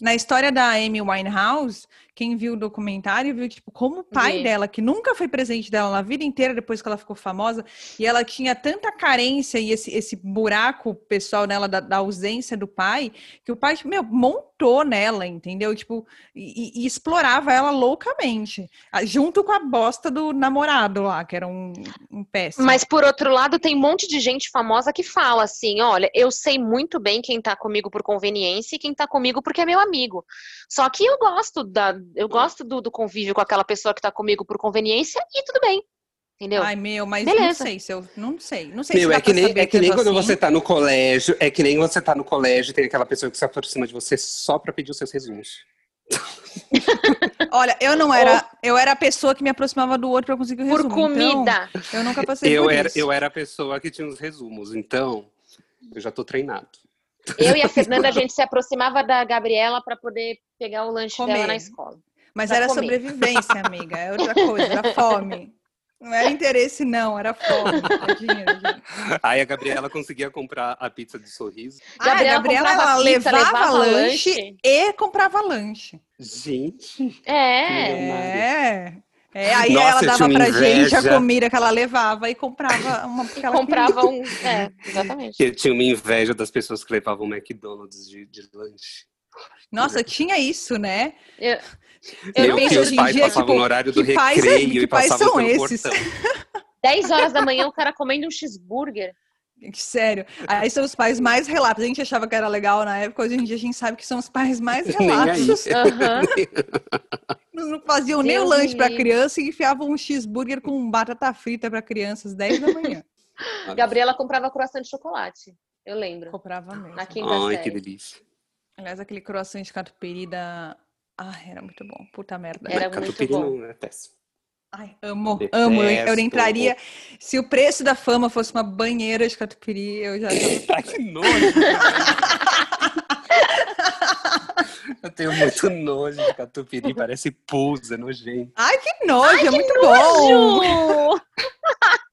Na história da Amy Winehouse, quem viu o documentário viu, tipo, como o pai dela, que nunca foi presente dela na vida inteira depois que ela ficou famosa, e ela tinha tanta carência e esse, esse buraco pessoal nela da, da ausência do pai, que o pai, tipo, meu, montou nela, entendeu? Tipo, e, e, explorava ela loucamente, junto com a bosta do namorado lá, que era um, um péssimo. Mas, por outro lado, tem um monte de gente famosa que fala assim, olha, eu sei muito bem quem tá comigo por conveniência e quem tá comigo porque é meu amigo. Só que eu gosto da, eu gosto do, do convívio com aquela pessoa que tá comigo por conveniência e tudo bem. Entendeu? Ai, meu, mas Beleza. não sei se eu. Não sei. Não sei meu, se é que nem, é que nem quando assim. você tá no colégio. É que nem você tá no colégio tem aquela pessoa que se aproxima de você só pra pedir os seus resumos. Olha, eu não era. Eu era a pessoa que me aproximava do outro pra conseguir o resumo. Por comida. Então, eu nunca passei eu por era, isso. Eu era a pessoa que tinha os resumos. Então, eu já tô treinado. Eu e a Fernanda, a gente se aproximava da Gabriela para poder pegar o lanche Comer. dela na escola. Mas era comer. sobrevivência, amiga. É outra coisa, era fome. Não era interesse, não, era fome. Aí a Gabriela conseguia comprar a pizza de sorriso. Ah, Gabriela, a Gabriela ela pizza, levava, levava lanche, lanche e comprava lanche. Gente. É. É. É, aí Nossa, ela dava pra inveja. gente a comida que ela levava e comprava uma. comprava um. É, exatamente. Eu tinha uma inveja das pessoas que levavam McDonald's de, de lanche. Nossa, tinha isso, né? Eu, eu Meu, que os pais dia, passavam tipo, no horário do recreio é, e passavam são esses? portão. 10 horas da manhã o cara comendo um cheeseburger. Sério. Aí são os pais mais relapsos. A gente achava que era legal na época, hoje em dia a gente sabe que são os pais mais relapsos. Uhum. Não faziam Deus nem o lanche para criança e enfiavam um cheeseburger com batata frita para crianças 10 da manhã. Gabriela comprava croissant de chocolate. Eu lembro. Comprava mesmo. Na quinta Ai, série. que delícia. Aliás, aquele croissant de catupiry da. Ah, era muito bom. Puta merda. Era muito bom. é péssimo. Ai, amo, Detesto. amo. Eu, eu entraria. Se o preço da fama fosse uma banheira de catupiry, eu já. Ai, que nojo! Eu tenho muito nojo de catupiry, parece pus, é nojento. Ai, que nojo, Ai, é muito nojo. bom!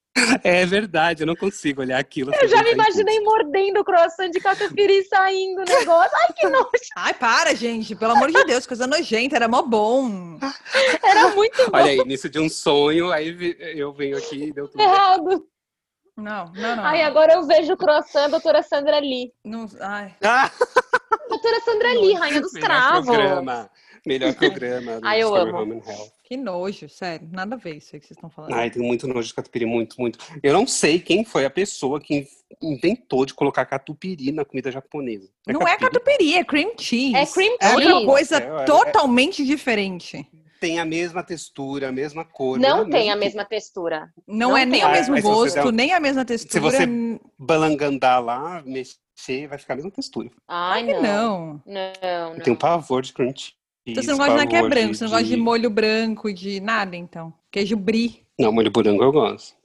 É verdade, eu não consigo olhar aquilo. Eu já me imaginei mordendo o croissant de catupiry saindo o negócio. Ai, que nojo. Ai, para, gente. Pelo amor de Deus, coisa nojenta. Era mó bom. Era muito bom. Olha aí, início de um sonho, aí eu venho aqui e deu tudo. Errado. Não, não, não. Ai, agora eu vejo o croissant, doutora Sandra Lee. Não, ai. Ah. Doutora Sandra Lee, rainha dos Melhor cravos. Programa. Melhor programa. Ai, eu amo. Que nojo, sério. Nada a ver isso aí que vocês estão falando. Ai, tem muito nojo de catupiry, muito, muito. Eu não sei quem foi a pessoa que inventou de colocar catupiry na comida japonesa. É não catupiry? é catupiry, é cream cheese. É cream cheese. É uma coisa é, é, totalmente diferente tem a mesma textura, a mesma cor. Não, tem a mesma textura. Não, não é nem o mesmo gosto, nem a mesma textura. Se você balangandar lá, mexer, vai ficar a mesma textura. Ai, não. Não, não. Eu tenho pavor de cream cheese. Então você não gosta de nada que é branco, você não gosta de molho branco, de nada, então. Queijo brie. Não, molho branco eu gosto.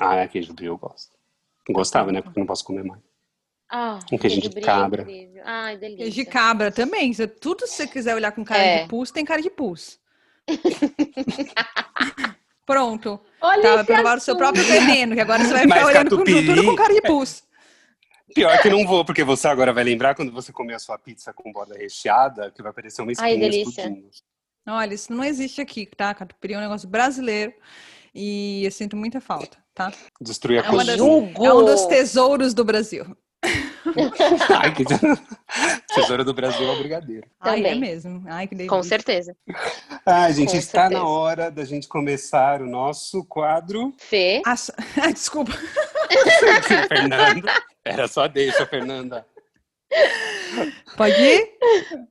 Ah, é queijo brie eu gosto. Gostava, né? Porque não posso comer mais. Ah, um queijo, queijo de cabra. Ai, delícia. Queijo de cabra também. Tudo se você quiser olhar com cara é. de pus, tem cara de pus. Pronto. Olha Tava provar o seu próprio veneno, que agora você vai ficar Mas olhando catupiry... tudo com cara de pus. Pior que não vou, porque você agora vai lembrar quando você comer a sua pizza com borda recheada, que vai aparecer uma espinha Ai, delícia. explodindo. Olha, isso não existe aqui, tá? Catupiry é um negócio brasileiro e eu sinto muita falta, tá? Destruir a é, das, é um dos tesouros do Brasil. Ai, que... Tesouro do Brasil é o brigadeiro. Ai, é mesmo. Ai, que delícia. Com certeza. Ah, gente, Com está certeza. na hora da gente começar o nosso quadro. Fê. Ah, desculpa. Fernanda. Era só deixa, Fernanda. Pode ir?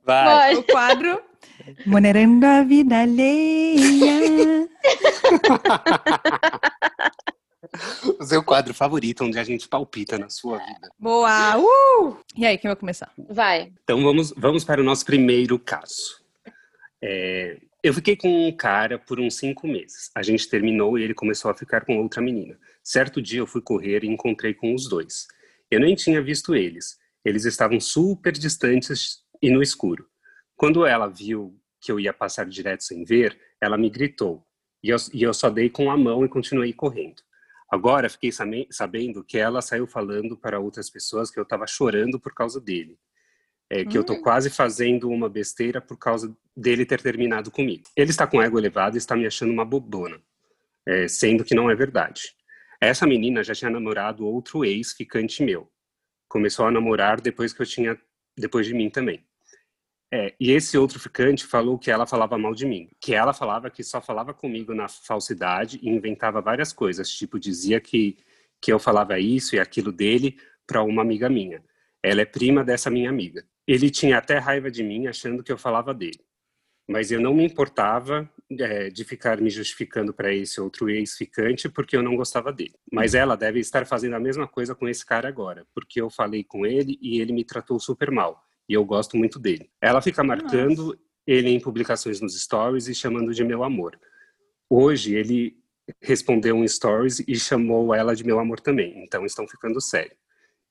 Vai. O quadro. Monerando a vida alheia. o seu quadro favorito, onde a gente palpita na sua vida. Boa! Uh! E aí, quem vai começar? Vai. Então vamos, vamos para o nosso primeiro caso. É, eu fiquei com um cara por uns cinco meses. A gente terminou e ele começou a ficar com outra menina. Certo dia eu fui correr e encontrei com os dois. Eu nem tinha visto eles. Eles estavam super distantes e no escuro. Quando ela viu que eu ia passar direto sem ver, ela me gritou. E eu, e eu só dei com a mão e continuei correndo. Agora fiquei sabendo que ela saiu falando para outras pessoas que eu estava chorando por causa dele. É, que hum. eu estou quase fazendo uma besteira por causa dele ter terminado comigo. Ele está com ego elevado e está me achando uma bobona, é, sendo que não é verdade. Essa menina já tinha namorado outro ex-ficante meu. Começou a namorar depois que eu tinha, depois de mim também. É, e esse outro ficante falou que ela falava mal de mim, que ela falava que só falava comigo na falsidade e inventava várias coisas, tipo dizia que que eu falava isso e aquilo dele para uma amiga minha. Ela é prima dessa minha amiga. Ele tinha até raiva de mim, achando que eu falava dele. Mas eu não me importava é, de ficar me justificando para esse outro ex-ficante porque eu não gostava dele. Mas ela deve estar fazendo a mesma coisa com esse cara agora, porque eu falei com ele e ele me tratou super mal e eu gosto muito dele. Ela fica marcando Nossa. ele em publicações nos stories e chamando de meu amor. Hoje ele respondeu um stories e chamou ela de meu amor também, então estão ficando sério.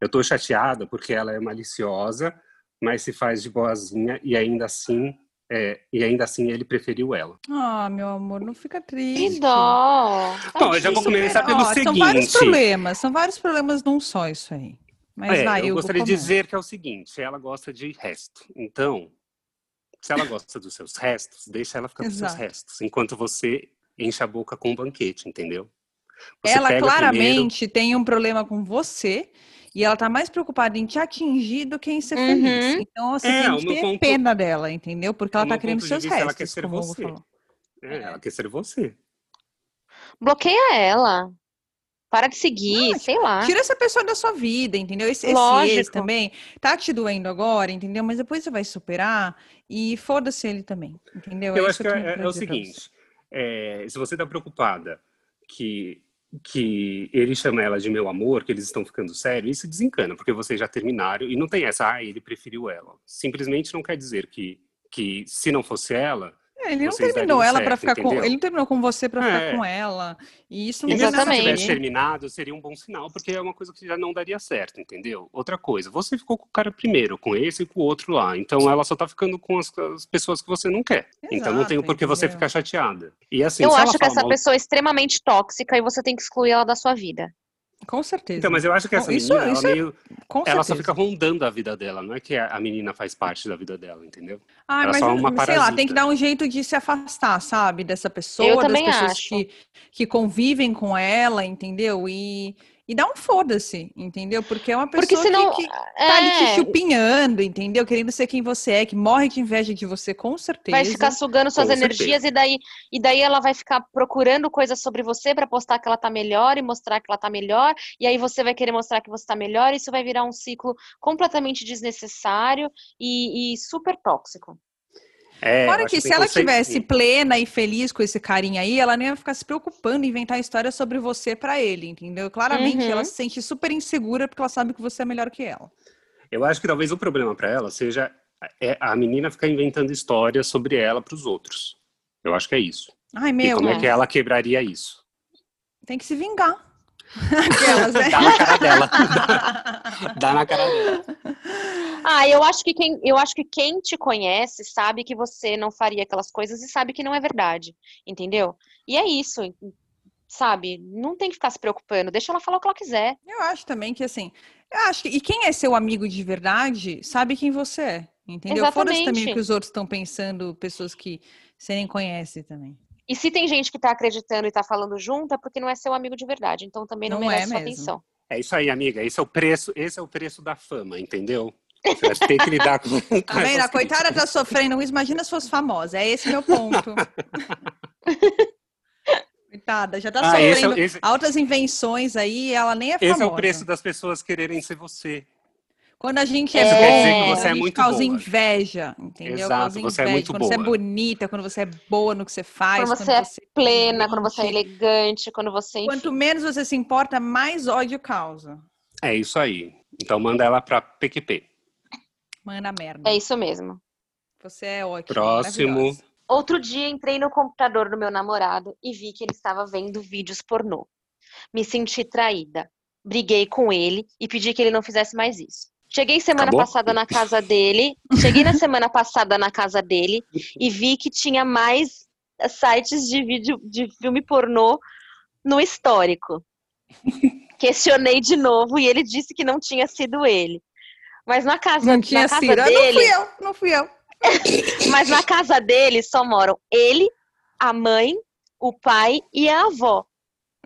Eu tô chateada porque ela é maliciosa, mas se faz de boazinha e ainda assim é, e ainda assim ele preferiu ela. Ah, meu amor, não fica triste. Que dó. Bom, eu já vou começar pelo seguinte. São vários problemas, são vários problemas, não só isso aí. Mas é, vai, eu gostaria de dizer que é o seguinte: ela gosta de resto. Então, se ela gosta dos seus restos, deixa ela ficar com seus restos, enquanto você enche a boca com um banquete, entendeu? Você ela claramente primeiro... tem um problema com você e ela tá mais preocupada em te atingir do que em ser uhum. feliz. Então você é, tem que ter ponto... pena dela, entendeu? Porque ela tá querendo seus restos. Ela quer ser você. É, ela quer ser você. Bloqueia ela. Para de seguir, sei lá. Tira essa pessoa da sua vida, entendeu? Esse, esse ex também tá te doendo agora, entendeu? Mas depois você vai superar e foda-se ele também, entendeu? Eu é acho que, é, é o seguinte: é, se você tá preocupada que, que ele chama ela de meu amor, que eles estão ficando sérios, isso desencana, porque vocês já terminaram e não tem essa, ah, ele preferiu ela. Simplesmente não quer dizer que, que se não fosse ela, é, ele não terminou ela para ficar entendeu? com. Ele não terminou com você para é. ficar com ela. E isso não Exatamente. Se tivesse terminado, seria um bom sinal, porque é uma coisa que já não daria certo, entendeu? Outra coisa, você ficou com o cara primeiro, com esse e com o outro lá. Então ela só tá ficando com as, as pessoas que você não quer. Exato, então não tem por que você ficar chateada. E assim, Eu acho que essa mal... pessoa é extremamente tóxica e você tem que excluir ela da sua vida. Com certeza. Então, mas eu acho que essa isso, menina, isso ela, é... meio, ela só fica rondando a vida dela, não é que a menina faz parte da vida dela, entendeu? Ah, mas, só uma sei lá, tem que dar um jeito de se afastar, sabe? Dessa pessoa, eu das pessoas acho. Que, que convivem com ela, entendeu? E e dá um foda-se, entendeu? Porque é uma pessoa Porque senão, que, que tá é... ali te chupinhando, entendeu? Querendo ser quem você é, que morre de inveja de você, com certeza. Vai ficar sugando suas com energias certeza. e daí, e daí ela vai ficar procurando coisas sobre você para postar que ela tá melhor e mostrar que ela tá melhor, e aí você vai querer mostrar que você tá melhor, e isso vai virar um ciclo completamente desnecessário e, e super tóxico. É, Fora que, que se ela tivesse plena e feliz com esse carinha aí, ela nem ia ficar se preocupando em inventar histórias sobre você para ele, entendeu? Claramente uhum. ela se sente super insegura porque ela sabe que você é melhor que ela. Eu acho que talvez o problema para ela seja é a menina ficar inventando histórias sobre ela para os outros. Eu acho que é isso. Ai, meu. E como é que ela quebraria isso? Tem que se vingar. Aquelas, né? Dá na cara dela. Dá na cara dela. Ah, eu acho que quem, eu acho que quem te conhece sabe que você não faria aquelas coisas e sabe que não é verdade, entendeu? E é isso, sabe? Não tem que ficar se preocupando, deixa ela falar o que ela quiser. Eu acho também que assim, eu acho que e quem é seu amigo de verdade sabe quem você é, entendeu? Foda-se também o que os outros estão pensando, pessoas que você nem conhece também. E se tem gente que tá acreditando e tá falando junto, é porque não é seu amigo de verdade. Então também não, não merece é sua atenção. É isso aí, amiga. Esse é o preço, esse é o preço da fama, entendeu? Você vai ter que lidar com. Tá vendo? A coitada tá sofrendo isso. Imagina se fosse famosa. É esse meu ponto. Coitada, já tá ah, sofrendo esse é, esse... altas invenções aí, ela nem é famosa. Esse é o preço das pessoas quererem ser você. Quando a gente é, é bom, você a é gente causa boa. inveja, entendeu? Exato, causa inveja. você é muito quando boa. você é bonita, quando você é boa no que você faz. Quando você, quando é você é plena, quando você é elegante, quando você... Enfim. Quanto menos você se importa, mais ódio causa. É isso aí. Então manda ela pra PQP. Manda merda. É isso mesmo. Você é ótimo. Próximo. Outro dia entrei no computador do meu namorado e vi que ele estava vendo vídeos pornô. Me senti traída. Briguei com ele e pedi que ele não fizesse mais isso. Cheguei semana Acabou? passada na casa dele. Cheguei na semana passada na casa dele e vi que tinha mais sites de vídeo de filme pornô no histórico. Questionei de novo e ele disse que não tinha sido ele. Mas na casa, não tinha na casa sido. dele. Não fui eu, não fui eu. Mas na casa dele só moram ele, a mãe, o pai e a avó.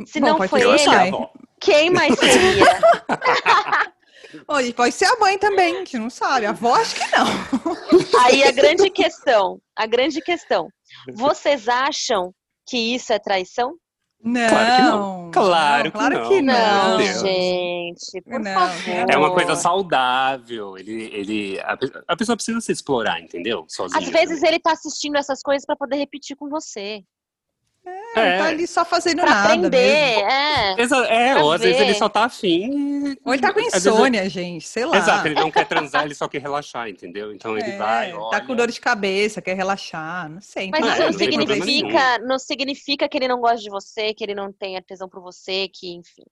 Se Bom, não foi ele, quem mais seria? Hoje pode ser a mãe também, gente não sabe. A avó acho que não. Aí a grande questão, a grande questão. Vocês acham que isso é traição? Não. Claro que não. Claro, não, claro que não. Que não, gente. Por não. favor. É uma coisa saudável. Ele, ele, a, a pessoa precisa se explorar, entendeu? Sozinha Às vezes também. ele tá assistindo essas coisas para poder repetir com você. É, é. tá ali só fazendo pra nada aprender, mesmo. É, é ou às vezes ele só tá afim. Ou ele tá com insônia, vezes... gente, sei lá. Exato, ele não quer transar, ele só quer relaxar, entendeu? Então ele é, vai, olha... Tá com dor de cabeça, quer relaxar, não sei. Mas isso não, não significa, não significa que ele não gosta de você, que ele não tenha tesão por você, que enfim.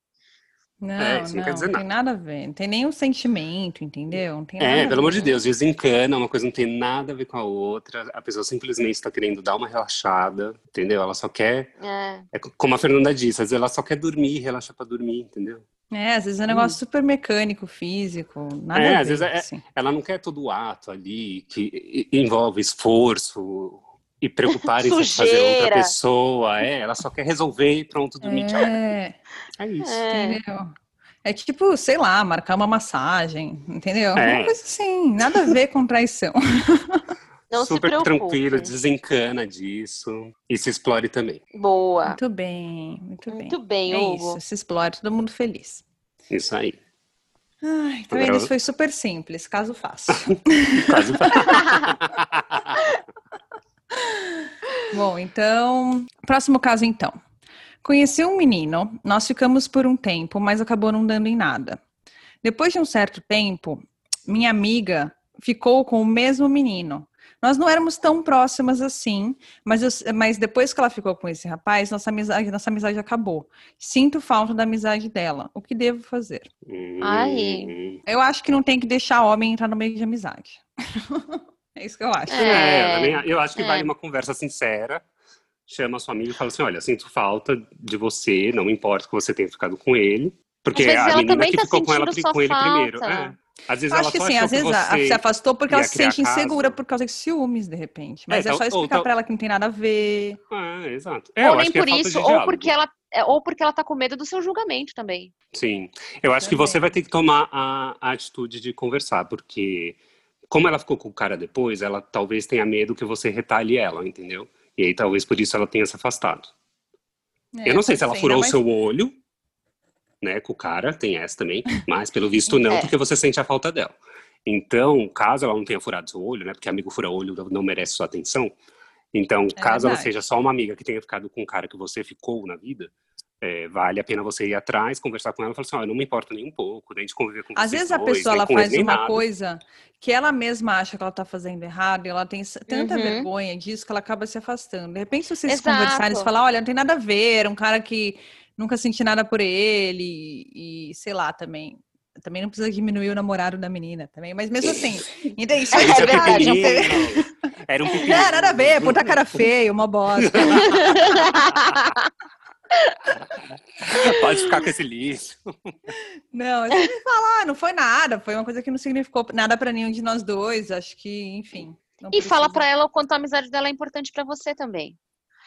Não, é, não, não, não tem nada a ver. Não tem nenhum sentimento, entendeu? é, pelo amor de Deus, desencana, uma coisa não tem nada a ver com a outra. A pessoa simplesmente está querendo dar uma relaxada, entendeu? Ela só quer. É. é. como a Fernanda disse, às vezes ela só quer dormir, relaxar para dormir, entendeu? É, às vezes é um negócio hum. super mecânico, físico, nada é, a ver, às vezes é, assim. ela não quer todo o ato ali que envolve esforço, e preocupar em fazer outra pessoa. É, ela só quer resolver e pronto, dormir. É, é isso. É. Entendeu? É tipo, sei lá, marcar uma massagem, entendeu? É. Uma coisa assim, nada a ver com traição. Não Super tranquilo, desencana disso e se explore também. Boa. Muito bem, muito bem. Muito bem, é Hugo. Isso, se explore, todo mundo feliz. Isso aí. Ai, vendo? Isso foi super simples, caso fácil. caso fácil. Bom, então, próximo caso então. Conheci um menino, nós ficamos por um tempo, mas acabou não dando em nada. Depois de um certo tempo, minha amiga ficou com o mesmo menino. Nós não éramos tão próximas assim, mas, eu, mas depois que ela ficou com esse rapaz, nossa amizade, nossa amizade acabou. Sinto falta da amizade dela. O que devo fazer? Ai. Eu acho que não tem que deixar homem entrar no meio de amizade. É isso que eu acho. É, é eu acho que é. vale uma conversa sincera. Chama sua amiga e fala assim: olha, sinto falta de você, não importa que você tenha ficado com ele, Porque a menina que tá ficou com, ela, com ele primeiro. É. Às vezes Eu ela acho que sim, às vezes que a- você se afastou porque ela se sente insegura por causa de ciúmes, de repente. Mas é, É, só ou explicar tal- pra ela que não tem nada a ver. É, exato. É, ou nem que é por isso, ou porque ela é, ou porque ela tá com medo do seu julgamento também. Sim. Eu acho que Também. você vai ter que tomar a, a atitude de conversar, porque como ela ficou com o cara depois, ela talvez tenha medo que você retalhe ela, entendeu? E aí talvez por isso ela tenha se afastado. É, eu não sei se ela furou o seu olho, né, com o cara, tem essa também, mas pelo visto não, É. porque você sente a falta dela. Então, caso ela não tenha furado seu olho, né, porque amigo fura olho não merece sua atenção, então, É caso ela verdade. seja só uma amiga que tenha ficado com um cara que você ficou na vida, é, vale a pena você ir atrás, conversar com ela e falar assim, eu não me importo nem um pouco, nem de conviver com Às vezes a pessoa ela faz uma nada. coisa que ela mesma acha que ela tá fazendo errado e ela tem tanta Uhum. vergonha disso que ela acaba se afastando. De repente, se vocês Exato. conversarem e falar, olha, não tem nada a ver, era um cara que nunca senti nada por ele e, sei lá, também. Também não precisa diminuir o namorado da menina também, mas mesmo assim? Isso É Isso é verdade. Era um pequeno. É, nada a ver, puta cara feio, uma bosta. Pode ficar com esse lixo. Não, você me falar, não foi nada, foi uma coisa que não significou nada pra nenhum de nós dois, acho que, enfim. não E fala precisa. pra ela o quanto a amizade dela é importante pra você também.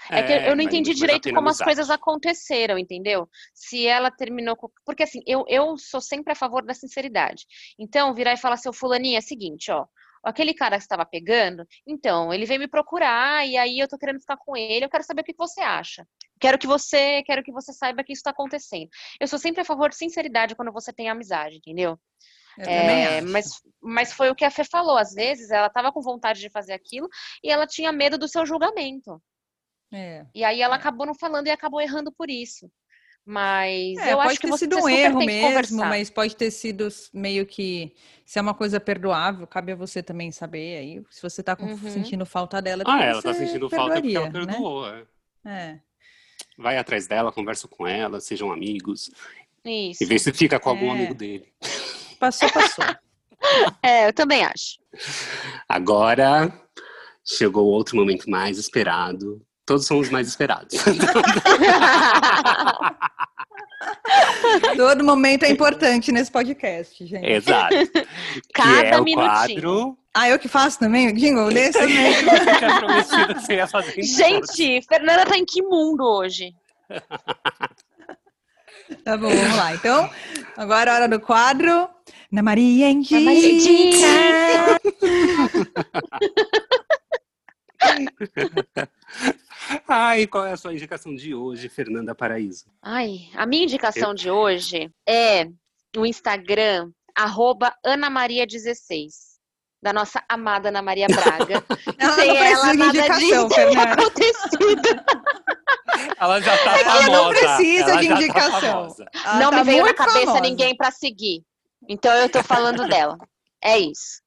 É, que eu não vale entendi direito como as coisas aconteceram, entendeu? Se ela terminou com... Porque assim, eu, eu sou sempre a favor da sinceridade. Então, virar e falar, seu fulaninho, é o seguinte, ó. Aquele cara que estava pegando, então, ele veio me procurar e aí eu tô querendo ficar com ele, eu quero saber o que você acha. Quero que você, quero que você saiba que isso tá acontecendo. Eu sou sempre a favor de sinceridade quando você tem amizade, entendeu? É, mas, mas foi o que a Fê falou. Às vezes ela tava com vontade de fazer aquilo e ela tinha medo do seu julgamento. É. E aí ela acabou não falando e acabou errando por isso. Mas É, eu pode acho que ter você sido um erro mesmo, mas pode ter sido meio que se é uma coisa perdoável, cabe a você também saber aí. Se você tá com- Uhum. sentindo falta dela, Ah, ela tá sentindo falta porque ela né? perdoou. é. É. Vai atrás dela, conversa com ela, sejam amigos. Isso. E vê se fica com algum É. amigo dele. Passou, passou. É, eu também acho. Agora chegou outro momento mais esperado. Todos são os mais esperados. Todo momento é importante nesse podcast, gente. Exato. Cada que é o minutinho. quadro Ah, eu que faço também? Jingle desse? também todos. Gente, Fernanda tá em que mundo hoje? Tá bom, vamos lá. Então, agora é a hora do quadro. Ana Maria Indica. Maria Indica. Ai, qual é a sua indicação de hoje, Fernanda Paraíso? Ai, a minha indicação de hoje é o Instagram, arroba AnaMaria16, da nossa amada Ana Maria Braga. Ela Sem não precisa ela, de nada indicação, disso teria Fernanda. acontecido. Ela já tá Ela famosa. não precisa ela de tá indicação. Ela Não tá me veio na cabeça famosa. ninguém pra seguir. Então eu tô falando dela. É isso.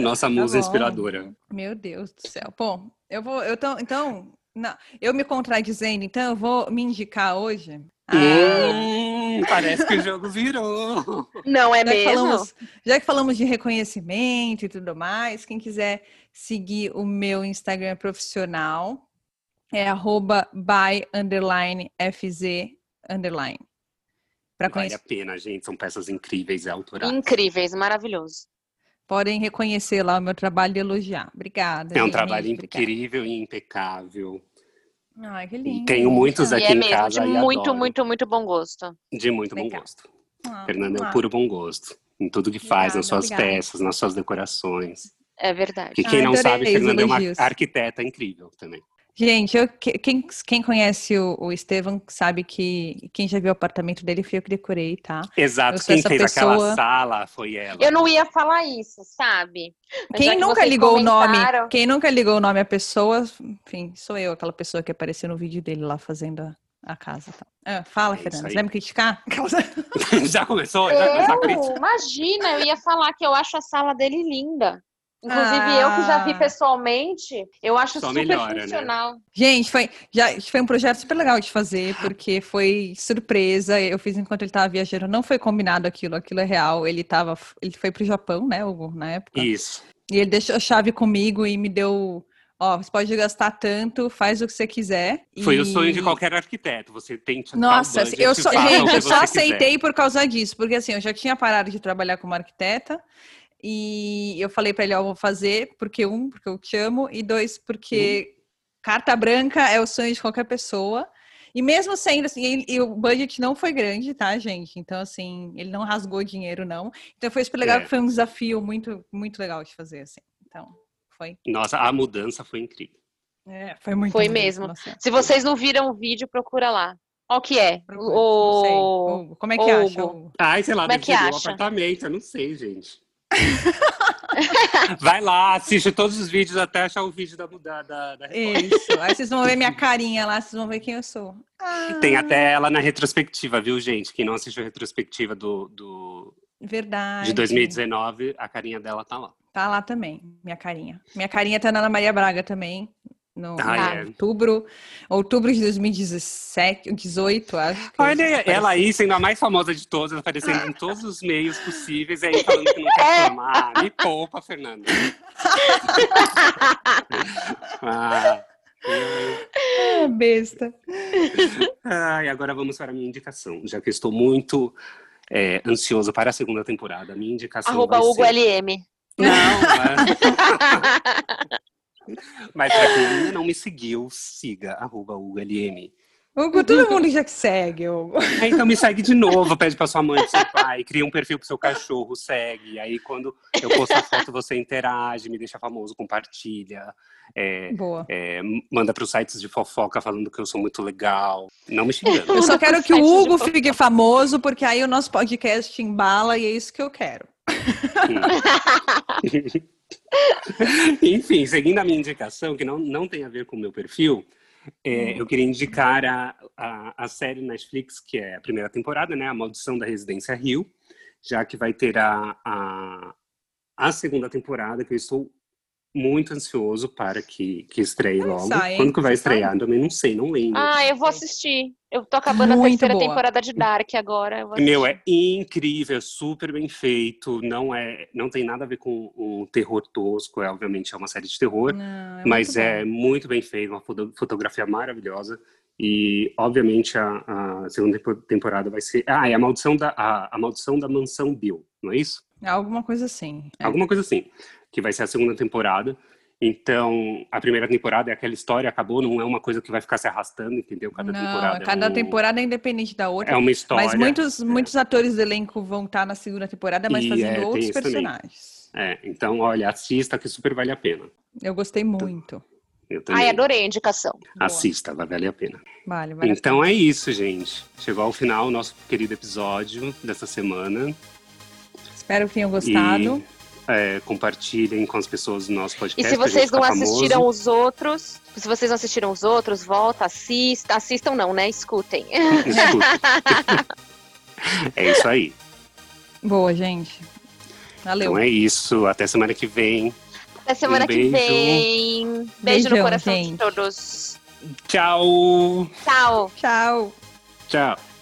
Nossa musa bom. inspiradora. Meu Deus do céu. Bom, eu vou. Eu tô, então, não, eu me contradizendo, então eu vou me indicar hoje. Ah, Hum, parece que o jogo virou. Não é já, que mesmo? falamos, já que falamos de reconhecimento e tudo mais, quem quiser seguir o meu Instagram profissional é arroba by underline fz underline. Para Vale conhecer, a pena, gente. São peças incríveis e autorais. Incríveis, maravilhoso. Podem reconhecer lá o meu trabalho e elogiar. Obrigada. É um gente, trabalho obrigada. incrível e impecável. Ai, que E lindo. tenho muitos E aqui é em mesmo, casa de e muito, adoro. muito, muito bom gosto. De muito bom gosto. Ah, Fernanda é ah. um puro bom gosto. Em tudo que faz, nas suas obrigada. peças, nas suas decorações. É verdade. Que quem Ai, não sabe, Fernanda é uma arquiteta incrível também. Gente, eu- que- quem, quem conhece o, o Estevam sabe que quem já viu o apartamento dele foi eu que decorei, tá? Eu Exato, quem essa fez pessoa- aquela sala foi ela. Eu não ia falar isso, sabe? Mas Quem que nunca vocês ligou o nome, comentaram- quem nunca ligou o nome à pessoa, enfim, sou eu, aquela pessoa que apareceu no vídeo dele lá fazendo a, a casa. Tá? Ah, fala, É Fernanda, aí. você vai me criticar? já começou? Já começou a? Eu, imagina, eu ia falar que eu acho a sala dele linda. Inclusive, eu que já vi Ah. pessoalmente, eu acho Só super melhora, né? funcional. Gente, foi, já, foi um projeto super legal de fazer, porque foi surpresa. Eu fiz enquanto ele estava viajando, não foi combinado aquilo, aquilo é real. Ele tava, ele foi pro Japão, né, Hugo, na época. Isso. E ele deixou a chave comigo e me deu ó, você pode gastar tanto, faz o que você quiser. Foi e... o sonho de qualquer arquiteto. Você tem que Nossa, eu só, gente, eu só aceitei quiser. por causa disso, porque assim, eu já tinha parado de trabalhar como arquiteta. E eu falei para ele, ó, vou fazer, porque um, porque eu te amo, e dois, porque uhum. carta branca é o sonho de qualquer pessoa. E mesmo sendo assim, ele, e o budget não foi grande, tá, gente? Então, assim, ele não rasgou dinheiro, não. Então foi super legal, é. foi um desafio muito, muito legal de fazer, assim. Então, foi. Nossa, a mudança foi incrível. É, foi muito Foi mesmo. Nossa. Se vocês não viram o vídeo, procura lá. Qual que é? O... Como é que acha? Ai, sei lá, Como é que acha? apartamento, eu não sei, gente. Vai lá, assiste todos os vídeos até achar o vídeo da mudada. Da, Isso. Aí vocês vão ver minha carinha lá, vocês vão ver quem eu sou. Ah. Tem até ela na retrospectiva, viu, gente? Quem não assistiu a retrospectiva do, do... Verdade. De 2019, a carinha dela tá lá. Tá lá também, minha carinha. Minha carinha tá na Ana Maria Braga também no ah, é. outubro, outubro de 2017, 18, acho. Olha, ela aí sendo a mais famosa de todas, aparecendo em todos os meios possíveis, aí falando que não quer filmar. Me poupa, Fernanda. ah, ah, besta. Ah, e agora vamos para a minha indicação, já que estou muito é, ansioso para a segunda temporada. A minha indicação Arroba Hugo ser... LM. Não, mas... Mas pra quem ainda não me seguiu, siga, arroba ULM. Hugo, todo mundo já te segue, Hugo. É, então me segue de novo, pede pra sua mãe, pro seu pai, cria um perfil pro seu cachorro, segue. Aí quando eu posto a foto, você interage, me deixa famoso, compartilha. É, Boa. É, manda pros sites de fofoca falando que eu sou muito legal. Não me xingando. Eu só quero que o Hugo fique famoso, porque aí o nosso podcast embala e é isso que eu quero. Enfim, seguindo a minha indicação, que não, não tem a ver com o meu perfil, é, hum. eu queria indicar a, a, a, série Netflix, que é a primeira temporada, né? A Maldição da Residência Rio, já que vai ter a, a, a segunda temporada, que eu estou muito ansioso para que, que estreie logo. Sai, Quando que vai estrear? Também não sei, não lembro. Ah, eu vou assistir. Eu tô acabando muito a terceira boa. temporada de Dark agora. Meu, é incrível, super bem feito. Não é, não tem nada a ver com um terror tosco. É obviamente é uma série de terror, não, é mas muito é muito bem feito, uma fotografia maravilhosa. E obviamente a, a, segunda temporada vai ser. Ah, é a maldição da a, a maldição da mansão Bill, não é isso? É alguma coisa assim. É. Alguma coisa assim que vai ser a segunda temporada. Então, a primeira temporada é aquela história, acabou, não é uma coisa que vai ficar se arrastando, entendeu? Cada não, temporada. É cada é um... temporada é independente da outra. É uma história. Mas muitos, é. muitos atores do elenco vão estar na segunda temporada, mas e fazendo é, outros personagens. Também. É, então, olha, assista que super vale a pena. Eu gostei então, muito. Eu também. Ai, adorei a indicação. Assista, vai valer a pena. Vale, vale Então é isso, gente. Chegou ao final o nosso querido episódio dessa semana. Espero que tenham gostado. E é, compartilhem com as pessoas do nosso podcast. E se vocês não assistiram famoso. os outros, se vocês não assistiram os outros, volta, assista, assistam não, né? Escutem. é isso aí. Boa, gente. Valeu. Então é isso. Até semana que vem. Até semana um que vem. Beijo Beijão, no coração gente. de todos. Tchau. Tchau. Tchau. Tchau.